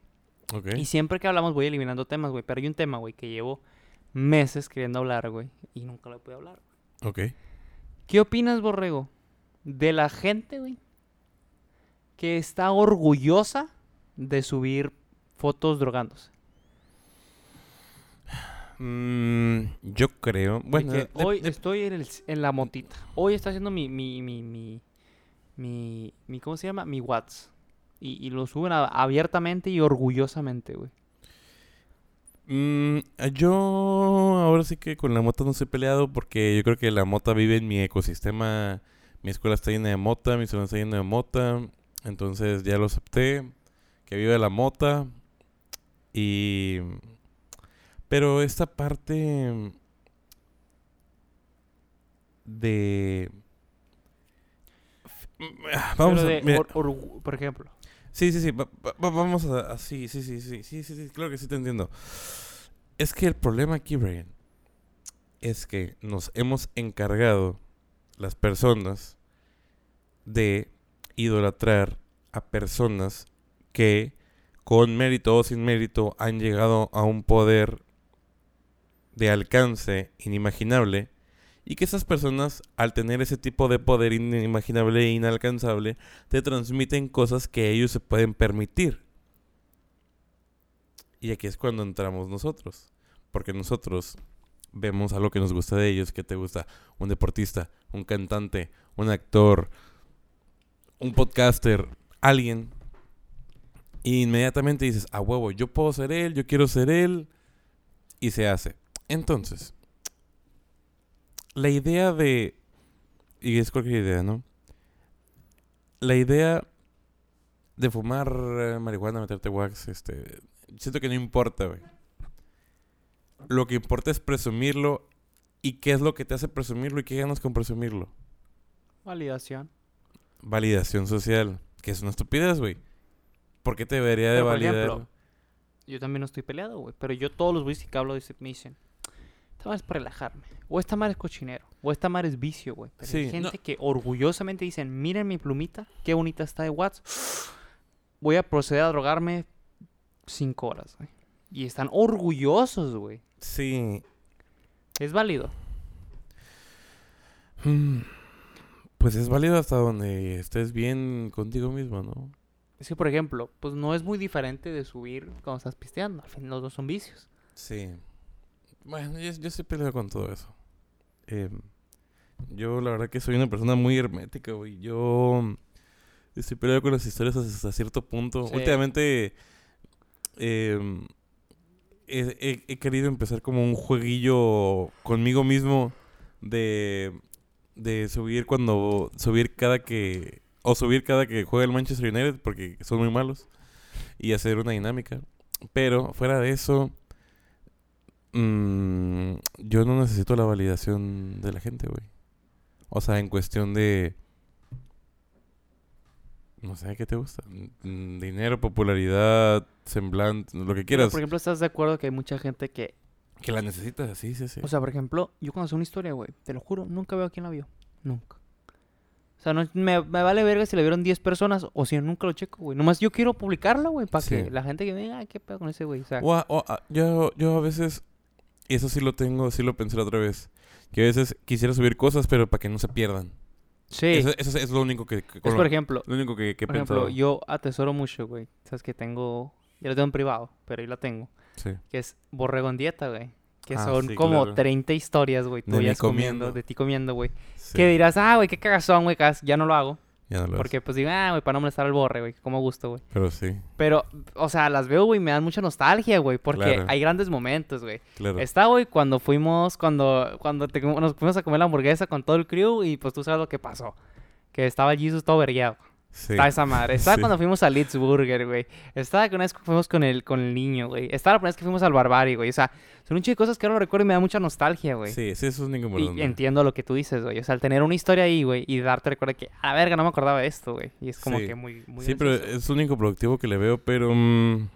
Ok. Y siempre que hablamos voy eliminando temas, güey. Pero hay un tema, güey, que llevo meses queriendo hablar, güey. Y nunca lo pude hablar. Ok. ¿Qué opinas, Borrego? De la gente, güey, que está orgullosa de subir fotos drogándose. Mm, yo creo. Bueno, De de- que hoy de- estoy en, el- en la motita. Hoy está haciendo mi, mi, mi, mi, mi, mi- ¿cómo se llama? Mi Whats. Y, y lo suben a- abiertamente y orgullosamente, güey. Mm, yo ahora sí que con la mota no estoy peleado porque yo creo que la mota vive en mi ecosistema. Mi escuela está llena de mota, mi salón está lleno de mota. Entonces ya lo acepté. Que vive la mota. Y... Pero esta parte de... Vamos Pero a... de or- por ejemplo. Sí, sí, sí. va- va- va- vamos a, a- sí, sí, sí, sí, sí, sí, sí, claro que sí te entiendo. Es que el problema aquí, Brian, es que nos hemos encargado las personas de idolatrar a personas que con mérito o sin mérito han llegado a un poder de alcance inimaginable y que esas personas al tener ese tipo de poder inimaginable e inalcanzable te transmiten cosas que ellos se pueden permitir. Y aquí es cuando entramos nosotros. Porque nosotros vemos algo que nos gusta de ellos. que te gusta? Un deportista, un cantante, un actor, un podcaster, alguien, y inmediatamente dices, a huevo, yo puedo ser él, yo quiero ser él, y se hace. Entonces, la idea de, y es cualquier idea, ¿no? La idea de fumar eh, marihuana, meterte wax, este, siento que no importa, güey. Lo que importa es presumirlo y qué es lo que te hace presumirlo y qué ganas con presumirlo. Validación. Validación social, que es una estupidez, güey. ¿Por qué te debería de Pero, por validar? ejemplo, Yo también no estoy peleado, güey. Pero yo todos los güeyes que hablo de me dicen, esta madre es para relajarme. O esta madre es cochinero. O esta madre es vicio, güey. Pero hay gente no. que orgullosamente dicen, miren mi plumita, qué bonita está de Watts. Voy a proceder a drogarme cinco horas, güey. Y están orgullosos, güey. Sí. Es válido. Mm, Pues es válido hasta donde estés bien contigo mismo, ¿no? Es que, por ejemplo, pues no es muy diferente de subir cuando estás pisteando. Al fin, los dos son vicios. Sí. Bueno, yo, yo estoy peleado con todo eso. Em, yo la verdad que soy una persona muy hermética, güey. Yo estoy peleado con las historias hasta cierto punto. Sí. Últimamente em, he, he- he querido empezar como un jueguillo conmigo mismo de, de subir cuando... Subir cada que... O subir cada que juega el Manchester United porque son muy malos. Y hacer una dinámica. Pero fuera de eso... Mm, yo no necesito la validación de la gente, güey. O sea, en cuestión de... No sé, ¿qué te gusta? Mm, Dinero, popularidad, semblante, lo que Pero, quieras. por ejemplo, ¿estás de acuerdo que hay mucha gente que... Que la necesitas, sí, sí, sí. O sea, por ejemplo, yo cuando hago una historia, güey, te lo juro, nunca veo a quién la vio. Nunca. O sea, no, me, me vale verga si la vieron 10 personas o si nunca lo checo, güey. Nomás yo quiero publicarla, güey, para Sí. que la gente que me diga, "Ay, qué pedo con ese güey. O sea, O a- o a- yo, yo a veces, y eso sí lo tengo, sí lo pensé la otra vez, que a veces quisiera subir cosas, pero para que no se pierdan. sí. Eso, eso es lo único que, que- es por lo, ejemplo, lo único que, que he por ejemplo, yo atesoro mucho, güey. Sabes que tengo, ya lo tengo en privado, pero ahí la tengo. Sí. Que es Borrego en Dieta, güey. Que Ah, son sí, como claro. 30 historias, güey, tuyas comiendo, comiendo. de ti comiendo, güey. sí. Que dirás, ah, güey, qué cagazón, güey, ya no lo hago. Ya no lo Porque pues digo, ah, güey, para no molestar al borre, güey, como gusto, güey. Pero sí, Pero, o sea, las veo, güey, me dan mucha nostalgia, güey, porque Claro. hay grandes momentos, güey. claro. Está, güey, cuando fuimos, cuando, cuando te- nos fuimos a comer la hamburguesa con todo el crew y pues tú sabes lo que pasó. Que estaba Jesus todo vergueado. Sí. Estaba esa madre. Estaba Sí. cuando fuimos a Litz Burger, güey. Estaba que una vez que fuimos con el, con el niño, güey. Estaba la primera vez que fuimos al Barbari, güey. O sea, son un chico de cosas que ahora lo recuerdo y me da mucha nostalgia, güey. Sí, sí, eso es ningún Y problema. entiendo lo que tú dices, güey. O sea, el tener una historia ahí, güey, y darte recuerdo que, a la verga, no me acordaba de esto, güey. Y es como Sí. que muy, muy Sí, pero es lo único productivo que le veo, pero... mm,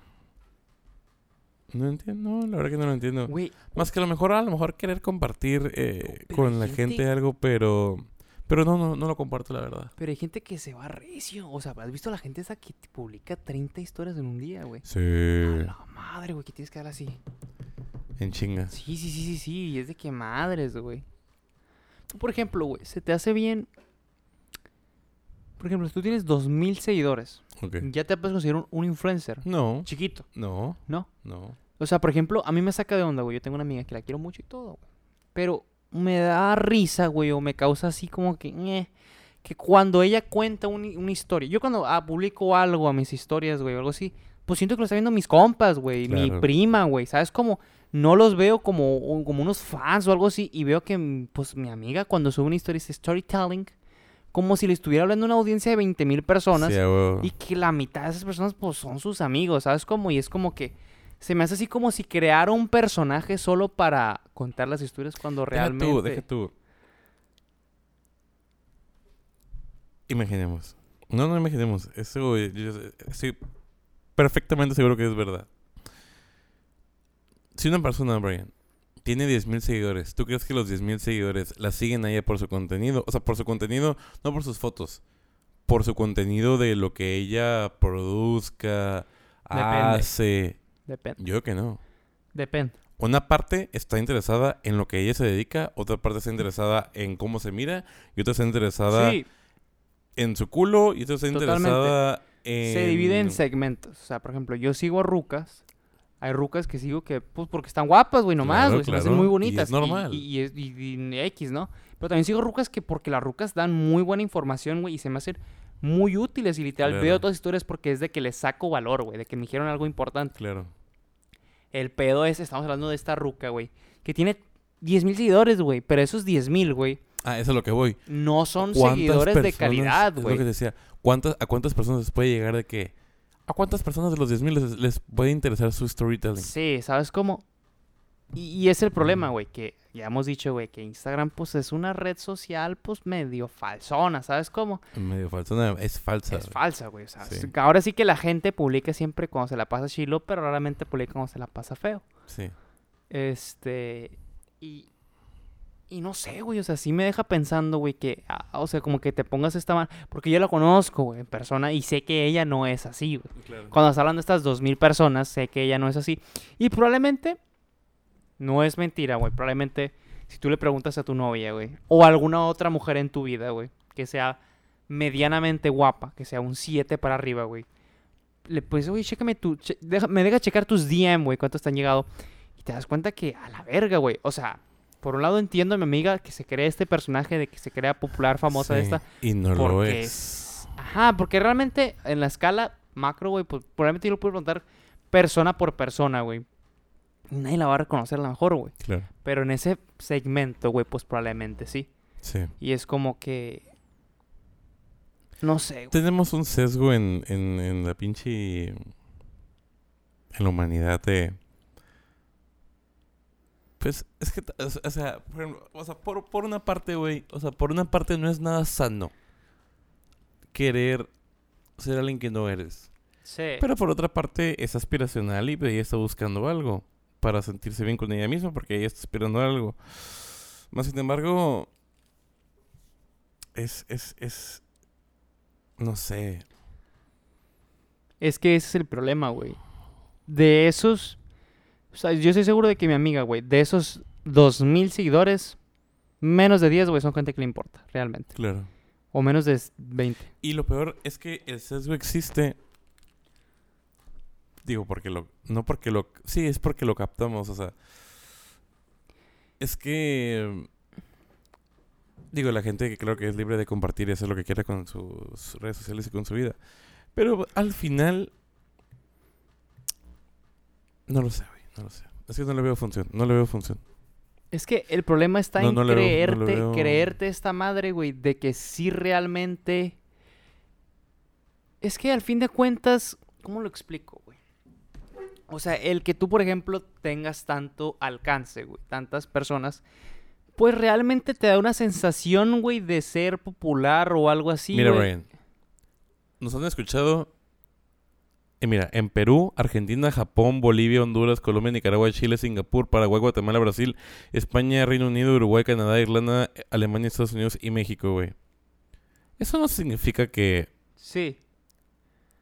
no entiendo, no, la verdad que no lo entiendo. Güey, Más que a lo mejor, a lo mejor querer compartir eh, con la gente algo, pero... Pero no, no, no lo comparto, la verdad. pero hay gente que se va recio. O sea, ¿has visto a la gente esa que publica 30 historias en un día, güey? Sí, A la madre, güey, que tienes que dar así. en chinga. Sí, sí, sí, sí, sí. Y es de que madres, güey. Tú, por ejemplo, güey, se te hace bien. Por ejemplo, si tú tienes 2000 seguidores, Ok. ya te puedes considerar un, un influencer. No, Chiquito, no, ¿no? no. O sea, por ejemplo, a mí me saca de onda, güey. Yo tengo una amiga que la quiero mucho y todo, güey. Pero me da risa, güey, o me causa así como que. que cuando ella cuenta un- una historia. Yo cuando ah, publico algo a mis historias, güey, o algo así, pues siento que lo están viendo mis compas, güey. Mi prima, güey. ¿Sabes? Como no los veo como, como unos fans o algo así. Y veo que, pues, mi amiga cuando sube una historia dice storytelling. Como si le estuviera hablando a una audiencia de 20 mil personas. Sí. Y que la mitad de esas personas, pues, son sus amigos, ¿sabes cómo? Y es como que se me hace así como si creara un personaje solo para contar las historias cuando Deja realmente... tú, deja tú. Imaginemos. No, no imaginemos. Eso yo estoy perfectamente seguro que es verdad. Si una persona, Brian, tiene 10.000 seguidores, ¿tú crees que los 10.000 seguidores la siguen a ella por su contenido? O sea, por su contenido, no por sus fotos. Por su contenido de lo que ella produzca, Depende. hace. Depende. Yo que no. Depende. Una parte está interesada en lo que ella se dedica, otra parte está interesada en cómo se mira, y otra está interesada Sí, en su culo, y otra está Totalmente. interesada en... se divide en segmentos. O sea, por ejemplo, yo sigo a rucas. Hay rucas que sigo que, pues, porque están guapas, güey, nomás, Claro, güey. Se me hacen claro, muy y es bonitas. normal. Y, y es- y- y X, ¿no? Pero también sigo rucas que porque las rucas dan muy buena información, güey, y se me hacen muy útiles y literal Claro. veo todas las historias porque es de que les saco valor, güey, de que me dijeron algo importante. Claro. El pedo es, estamos hablando de esta ruca, güey, que tiene 10 mil seguidores, güey, pero esos 10 mil, güey, Ah, eso es lo que voy. no son ¿Cuántas seguidores de calidad, Es lo güey. que decía. ¿Cuántas, ¿A cuántas personas les puede llegar de que... ¿A cuántas personas de los 10.000 les, les puede interesar su storytelling? Sí, ¿sabes cómo? Y, y es el problema, güey, que ya hemos dicho, güey, que Instagram, pues, es una red social, pues, medio falsona, ¿sabes cómo? Medio falsa. No, es falsa. Es güey. falsa, güey. O sea, Sí. es- ahora sí que la gente publica siempre cuando se la pasa chilo, pero raramente publica cuando se la pasa feo. Sí. Este. Y. Y no sé, güey. O sea, sí me deja pensando, güey, que. ah, o sea, como que te pongas esta mano. Porque yo la conozco, güey, en persona y sé que ella no es así, güey. Claro. Cuando estás hablando de estas dos mil personas, sé que ella no es así. Y probablemente. No es mentira, güey. Probablemente. Si tú le preguntas a tu novia, güey. O a alguna otra mujer en tu vida, güey. Que sea medianamente guapa. Que sea un 7 para arriba, güey. Le pues, güey, chécame tu. che- deja- me deja checar tus DM, güey. ¿Cuántos te han llegado? Y te das cuenta que a la verga, güey. O sea, por un lado entiendo a mi amiga que se cree este personaje de que se crea popular, famosa de esta. Y no lo porque es. Ajá, porque realmente en la escala macro, güey, pues probablemente yo lo puedo preguntar persona por persona, güey. Nadie la va a reconocer a lo mejor, güey. Claro. Pero en ese segmento, güey, pues probablemente sí. Sí. Y es como que. No sé, güey. Tenemos un sesgo en, en, en la pinche... En la humanidad de... Pues es que, o sea- por, ejemplo, o sea, por, por una parte, güey, o sea, por una parte no es nada sano querer ser alguien que no eres. Sí. Pero por otra parte es aspiracional y ella está buscando algo para sentirse bien con ella misma porque ella está aspirando a algo. Más sin embargo, es, es, es, no sé, Es que ese es el problema, güey. De esos. O sea, yo estoy seguro de que mi amiga, güey, de esos 2000 seguidores, menos de 10, güey, son gente que le importa, realmente. claro. O menos de 20. Y lo peor es que el sesgo existe. Digo, porque lo. No porque lo. Sí, es porque lo captamos, o sea. Es que. Digo, la gente que creo que es libre de compartir y hacer lo que quiera con sus redes sociales y con su vida. Pero al final. No lo sé, güey. No lo sé. Es que no le veo función. No le veo función. Es que el problema está No, en no le veo- no le creerte, veo- creerte esta madre, güey, de que sí realmente... Es que al fin de cuentas, ¿cómo lo explico, güey? O sea, el que tú, por ejemplo, tengas tanto alcance, güey, tantas personas, pues realmente te da una sensación, güey, de ser popular o algo así, Mira, güey. Brian. Nos han escuchado. eh, mira, en Perú, Argentina, Japón, Bolivia, Honduras, Colombia, Nicaragua, Chile, Singapur, Paraguay, Guatemala, Brasil, España, Reino Unido, Uruguay, Canadá, Irlanda, Alemania, Estados Unidos y México, güey. Eso no significa que Sí,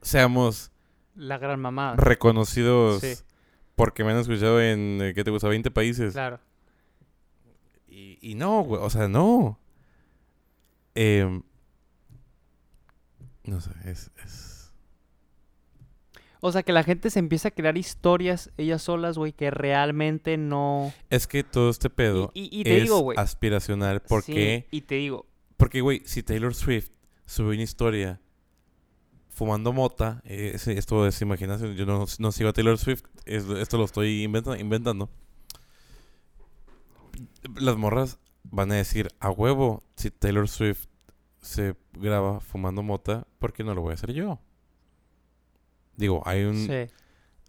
seamos la gran mamada. reconocidos Sí. porque me han escuchado en, eh, ¿qué te gusta? 20 países. Claro. Y, y no, güey, o sea, no. Em, no sé, es... es... O sea, que la gente se empieza a crear historias ellas solas, güey, que realmente no... Es que todo este pedo Y, y- y te es digo, güey. aspiracional. ¿Por sí? Y te digo, Porque, güey, si Taylor Swift sube una historia fumando mota, eh, esto es imaginación, yo no, no sigo a Taylor Swift, es- esto lo estoy inventa- inventando. Las morras van a decir, a huevo, si Taylor Swift se graba fumando mota, ¿por qué no lo voy a hacer yo? Digo, hay un... sí.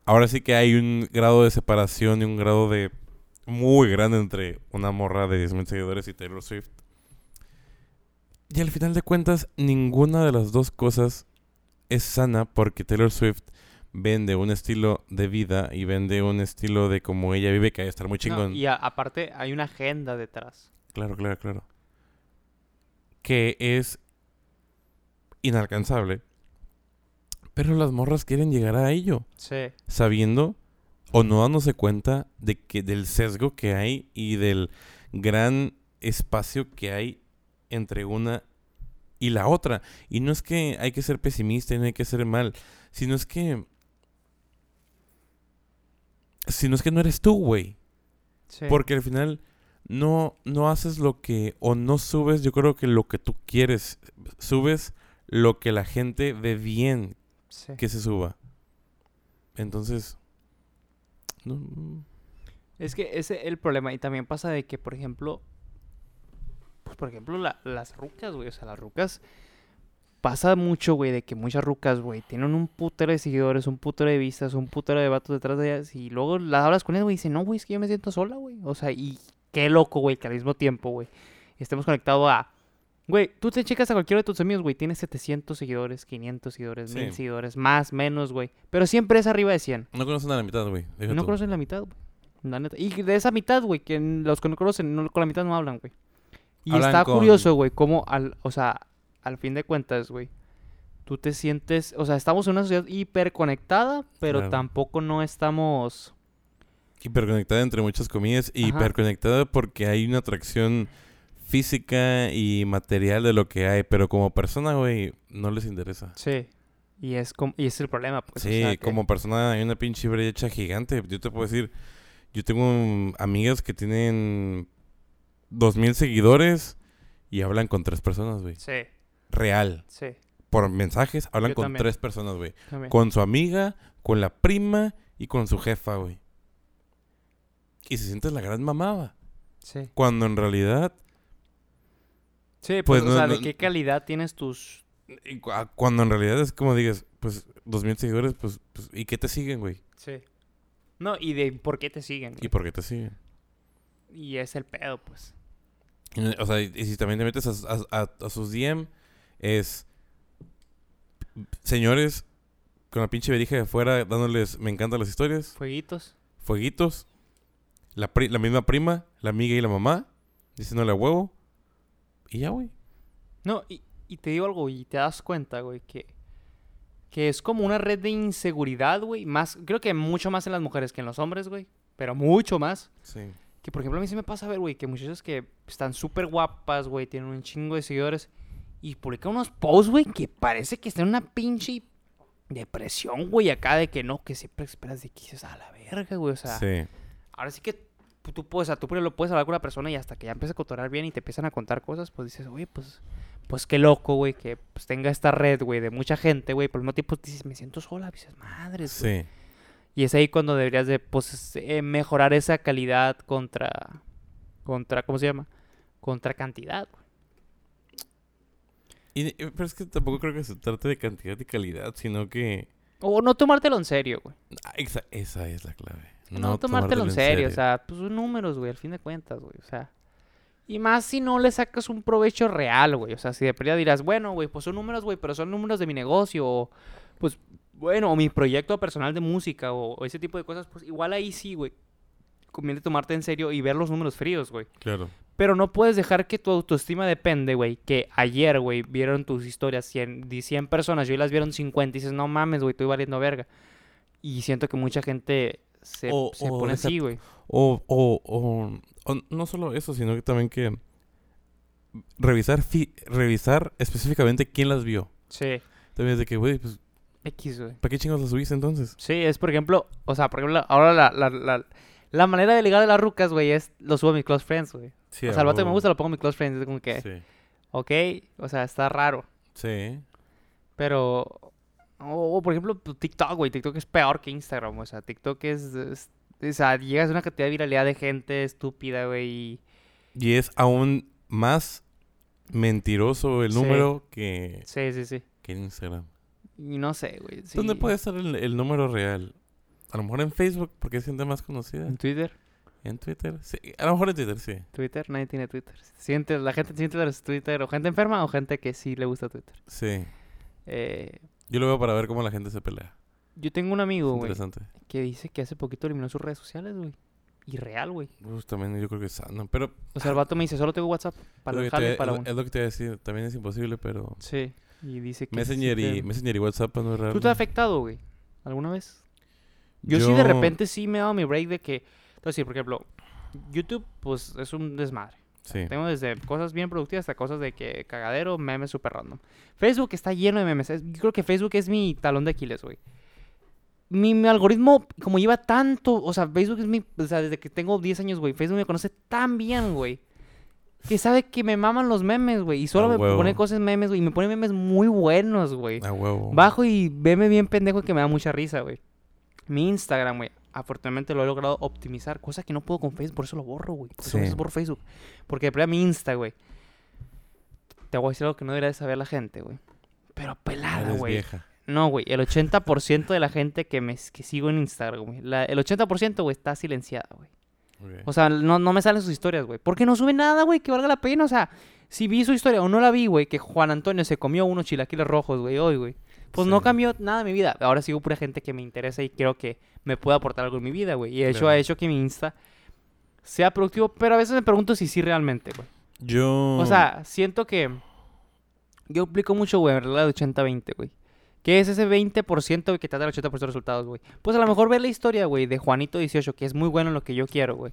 Ahora sí que hay un grado de separación y un grado de muy grande entre una morra de 10.000 seguidores y Taylor Swift. Y al final de cuentas, ninguna de las dos cosas es sana porque Taylor Swift vende un estilo de vida y vende un estilo de como ella vive que hay que estar muy No, chingón. y a- aparte hay una agenda detrás. Claro, claro, claro. Que es inalcanzable. Pero las morras quieren llegar a ello Sí. sabiendo o no dándose cuenta de que del sesgo que hay y del gran espacio que hay entre una y la otra. Y no es que hay que ser pesimista y no hay que ser mal, sino es que sino es que no eres tú, güey. Sí. Porque al final no, no haces lo que, o no subes, yo creo que lo que tú quieres, subes lo que la gente ve bien Sí. que se suba. Entonces, no, Es que ese es el problema. Y también pasa de que, por ejemplo, pues por ejemplo, la- las rucas, güey. O sea, las rucas. Pasa mucho, güey, de que muchas rucas, güey, tienen un putero de seguidores, un putero de vistas, un putero de vatos detrás de ellas. Y luego las hablas con ellas, güey, y dicen, no, güey, es que yo me siento sola, güey. O sea, y qué loco, güey, que al mismo tiempo, güey, estemos conectados a. Güey, tú te checas a cualquiera de tus amigos, güey, tienes 700 seguidores, 500 seguidores, Sí. 1000 seguidores, más, menos, güey. Pero siempre es arriba de 100. no conocen a la mitad, güey. No tú. conocen la mitad, güey. La neta. Y de esa mitad, güey, que los que no conocen, no- con la mitad no hablan, güey. Y Hablan está con- curioso, güey, cómo, al, o sea, al fin de cuentas, güey, tú te sientes, o sea, estamos en una sociedad hiperconectada, pero Claro. tampoco no estamos... Hiperconectada entre muchas comillas. Y hiperconectada porque hay una atracción física y material de lo que hay. Pero como persona, güey, no les interesa. Sí. Y es, como, y es el problema, pues. o Sí, que- como persona hay una pinche brecha gigante. Yo te puedo decir, yo tengo amigas que tienen dos mil seguidores y hablan con tres personas, güey. Sí, Real. sí. Por mensajes hablan Yo con también. tres personas, güey. Con su amiga, con la prima y con su jefa, güey. Y se siente la gran mamada. Sí. Cuando en realidad, Sí, pues, Pues o no- sea, no- ¿de qué calidad tienes tus... y ah, cuando en realidad es como digas, pues dos mil seguidores, pues, pues ¿y qué te siguen, güey? Sí. No, y de por qué te siguen, ¿Y güey. por qué te siguen? Y es el pedo, pues. Y, O sea, y, y si también te metes a, a- a- a sus DM, es señores con la pinche verija de afuera dándoles, me encantan las historias, Fueguitos. fueguitos, la, pri- la misma prima, la amiga y la mamá, diciéndole a huevo, y ya, güey. No, y, y te digo algo, y te das cuenta, güey, que, que es como una red de inseguridad, güey. Más, creo que mucho más en las mujeres que en los hombres, güey. Pero mucho más. Sí. Que por ejemplo a mí sí me pasa a ver, güey, que muchachas que están súper guapas, güey, tienen un chingo de seguidores. Y publican unos posts, güey, que parece que están en una pinche depresión, güey, acá de que no, que siempre esperas de que dices a la verga, güey. O sea, sí. ahora sí que tú, puedes, o sea, tú primero lo puedes hablar con una persona y hasta que ya empieza a cotorar bien y te empiezan a contar cosas, pues dices, oye, pues, pues qué loco, güey, que pues, tenga esta red, güey, de mucha gente, güey. Por el mismo tiempo dices, me siento sola, dices, madres, güey. Sí. Y es ahí cuando deberías de, pues, eh, mejorar esa calidad contra, contra, ¿cómo se llama? Contra cantidad, güey. Y, y- pero es que tampoco creo que se trate de cantidad y calidad, sino que... O no tomártelo en serio, güey. Ah, Esa, esa es la clave. No, tomártelo en serio, o sea, pues son números, güey, al fin de cuentas, güey, o sea. Y más si no le sacas un provecho real, güey, o sea, si de pérdida dirás, bueno, güey, pues son números, güey, pero son números de mi negocio, o, pues, bueno, o mi proyecto personal de música, o, o ese tipo de cosas, pues igual ahí sí, güey, conviene tomarte en serio y ver los números fríos, güey. Claro. Pero no puedes dejar que tu autoestima depende, güey. Que ayer, güey, vieron tus historias 100, de 100 personas y hoy las vieron 50 y dices, no mames, güey, estoy valiendo verga. Y siento que mucha gente se, O- se o pone así, güey. O, o, o, o no solo eso, sino que también que revisar fi- revisar específicamente quién las vio. Sí, También es de que, güey, pues, X, güey. ¿para qué chingos las subiste entonces? Sí, es por ejemplo, o sea, por ejemplo, ahora la, la, la, la manera de ligar de las rucas, güey, es lo subo a mis close friends, güey. Sí, o sea, el vato que me gusta lo pongo en mi close friends, es como que, Sí. ok, o sea, está raro. Sí. Pero, o, por ejemplo, tu TikTok, güey. TikTok es peor que Instagram. O sea, TikTok es, es- o sea, llegas a una cantidad de viralidad de gente estúpida, güey. y- es aún más mentiroso el Sí. número que, Sí, sí, sí. que Instagram. Y no sé, güey. sí. ¿Dónde puede estar el, el número real? A lo mejor en Facebook, porque es gente más conocida. En Twitter. En Twitter, sí. A lo mejor en Twitter, sí. Twitter, nadie tiene Twitter. Siente, la gente siente los Twitter o gente enferma o gente que sí le gusta Twitter. Sí. Eh, Yo lo veo para ver cómo la gente se pelea. yo tengo un amigo, güey, interesante. que dice que hace poquito eliminó sus redes sociales, güey. Irreal, güey. Uf, también yo creo que es sano. Pero O sea, el vato me dice, solo tengo WhatsApp para lo y para es, un... es lo que te iba a decir. También es imposible, pero... Sí. Y dice que... Messenger, y, te- Messenger y WhatsApp no es raro. ¿Tú te has afectado, güey? ¿Alguna vez? Yo, sí de repente sí me he dado mi break de que... Entonces, por ejemplo, YouTube, pues es un desmadre. Sí. Tengo desde cosas bien productivas hasta cosas de que cagadero, memes súper random. Facebook está lleno de memes. Es- Yo creo que Facebook es mi talón de Aquiles, güey. Mi, mi algoritmo, como lleva tanto, o sea, Facebook es mi, o sea, desde que tengo 10 años, güey, Facebook me conoce tan bien, güey. Que sabe que me maman los memes, güey. Y solo me pone cosas memes, güey. Y me pone memes muy buenos, güey. A huevo. Bajo y veme bien pendejo que me da mucha risa, güey. Mi Instagram, güey. Afortunadamente lo he logrado optimizar. Cosa que no puedo con Facebook. Por eso lo borro, güey. Por eso Sí. borro Facebook. Porque de mi Insta, güey. Te voy a decir algo que no debería de saber la gente, güey. Pero pelada, güey. No, güey. El 80% de la gente que, me, que sigo en Instagram, güey. el 80%, güey, está silenciada, güey. O sea, no, no me salen sus historias, güey. Porque no sube nada, güey, que valga la pena. O sea, si vi su historia o no la vi, güey, que Juan Antonio se comió unos chilaquiles rojos, güey, hoy, güey. Pues no cambió nada de mi vida. Ahora sigo pura gente que me interesa y creo que me puede aportar algo en mi vida, güey. Y eso Claro. ha hecho que mi Insta sea productivo. Pero a veces me pregunto si sí realmente, güey. Yo. O sea, siento que yo aplico mucho, güey, en regla de 80-20, güey. ¿Qué es ese 20%, güey, que te da el 80% de resultados, güey? Pues a lo mejor ver la historia, güey, de Juanito 18, que es muy bueno en lo que yo quiero, güey.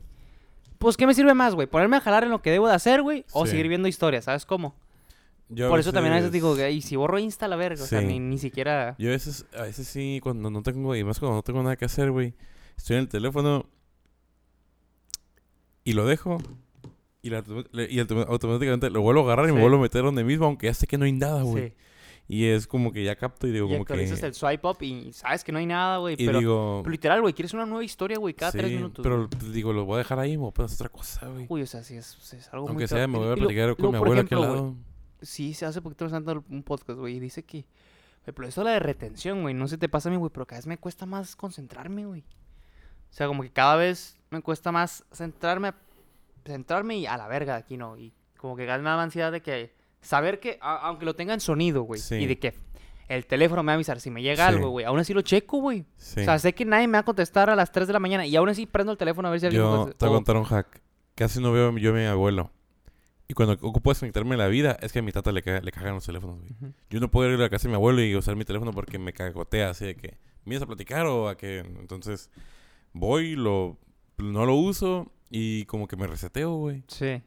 Pues, ¿qué me sirve más, güey? ¿Ponerme a jalar en lo que debo de hacer, güey? O Sí. seguir viendo historias, ¿sabes cómo? yo Por eso también a veces digo, y si borro Insta, la verga. O sea, ni, ni siquiera... Yo a veces, a veces sí, cuando no tengo, y más cuando no tengo nada que hacer, güey. Estoy en el teléfono y lo dejo. Y, la- automáticamente lo vuelvo a agarrar y me vuelvo a meter donde mismo, aunque ya sé que no hay nada, güey. Sí. Y es como que ya capto y digo, Y como que. el swipe up y sabes que no hay nada, güey. Pero, digo. pero literal, güey, quieres una nueva historia, güey, cada tres minutos. Pero pues, digo, lo voy a dejar ahí, me voy a hacer otra cosa, güey. Uy, o sea, sí es, es algo muy Aunque feo. sea, me voy a lo- platicar con mi abuela aquí al lado. Sí, se hace poquito pasando un podcast, güey, y dice que... Pero eso es la de retención, güey, no se te pasa a mí, güey, pero cada vez me cuesta más concentrarme, güey. O sea, como que cada vez me cuesta más centrarme, centrarme y a la verga de aquí, ¿no? Y como que cada vez me da ansiedad de que... Saber que, a- aunque lo tenga en sonido, güey, Sí. y de que el teléfono me va a avisar si me llega Sí. algo, güey, aún así lo checo, güey. Sí. O sea, sé que nadie me va a contestar a las 3 de la mañana y aún así prendo el teléfono a ver si alguien me Yo contesta. te voy a contar un hack. Casi no veo yo a mi abuelo. Y cuando ocupo desconectarme de la vida, es que a mi tata le, ca- le cagan los teléfonos, güey. Yo no puedo ir a la casa de mi abuelo y usar mi teléfono porque me cagotea así de que vienes a platicar o a que entonces voy, lo no lo uso y como que me reseteo, güey. Sí,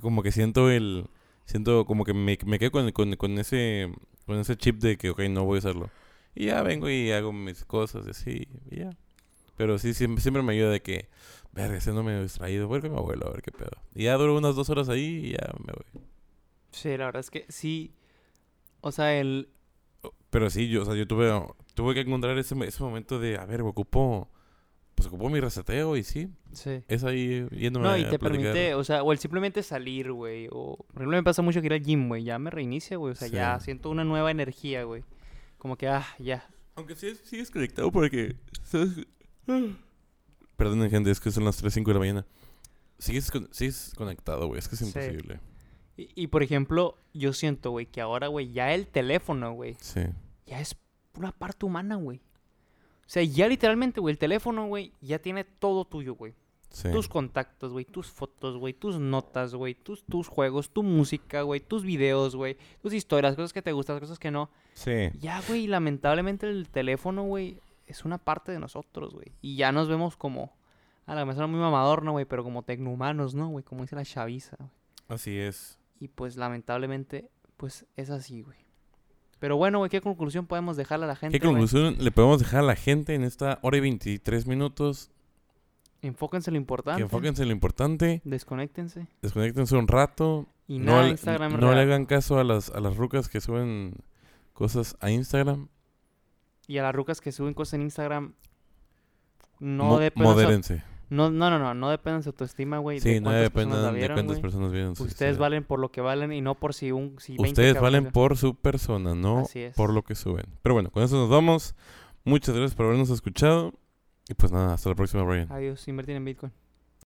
Como que siento el siento como que me, me quedo con, con, con ese con ese chip de que ok, no voy a hacerlo. Y ya vengo y hago mis cosas y así, y ya. Pero sí, siempre, siempre me ayuda de que, verga, siendo medio distraído, voy con mi abuelo a ver qué pedo. Y ya duro unas dos horas ahí y ya me voy. Sí, la verdad es que sí. O sea, el, Pero sí, yo, o sea, yo tuve, tuve que encontrar ese, ese momento de, a ver, ocupo, pues ocupo mi reseteo y sí, Sí. es ahí yéndome No, y a te platicar. permite, o sea, o el simplemente salir, güey. O, por ejemplo, me pasa mucho que ir al gym, güey. Ya me reinicia, güey. O sea, ya Sí. siento una nueva energía, güey. Como que, ah, ya. Aunque sí sigues conectado porque, ¿sabes? Perdonen, gente, es que son las 3, 5 de la mañana. Sigues, con- sigues conectado, güey, es que es Sí. imposible. Y, y, por ejemplo, yo siento, güey, que ahora, güey, ya el teléfono, güey, Sí, ya es una parte humana, güey. O sea, ya literalmente, güey, el teléfono, güey, ya tiene todo tuyo, güey. sí. Tus contactos, güey, tus fotos, güey, tus notas, güey, tus, tus juegos, tu música, güey, tus videos, güey, tus historias, cosas que te gustan, cosas que no. Sí. Ya, güey, lamentablemente el teléfono, güey, es una parte de nosotros, güey. Y ya nos vemos como, a la mejor muy mamador, ¿no, güey? Pero como tecnohumanos, ¿no, güey? Como dice la chaviza, güey. Así es. Y pues lamentablemente, pues es así, güey. Pero bueno, güey, ¿qué conclusión podemos dejarle a la gente? ¿Qué conclusión le podemos dejar a la gente en esta hora y 23 minutos? Enfóquense en lo importante. Que enfóquense en lo importante, Desconéctense. desconectense un rato. Y no nada, le- Instagram no le real. hagan caso a las, a las rucas que suben cosas a Instagram. Y a las rucas que suben cosas en Instagram, no Mo- su- modérense. No, no, no, no, no dependan de su autoestima, güey. Sí, de no la de vieron, cuántas personas vieron. Ustedes historia. valen por lo que valen y no por si un si 20 Ustedes valen por su persona, no Así es. por lo que suben. Pero bueno, con eso nos vamos. Muchas gracias por habernos escuchado. Y pues nada, hasta la próxima, Brian. Adiós, invertir en Bitcoin.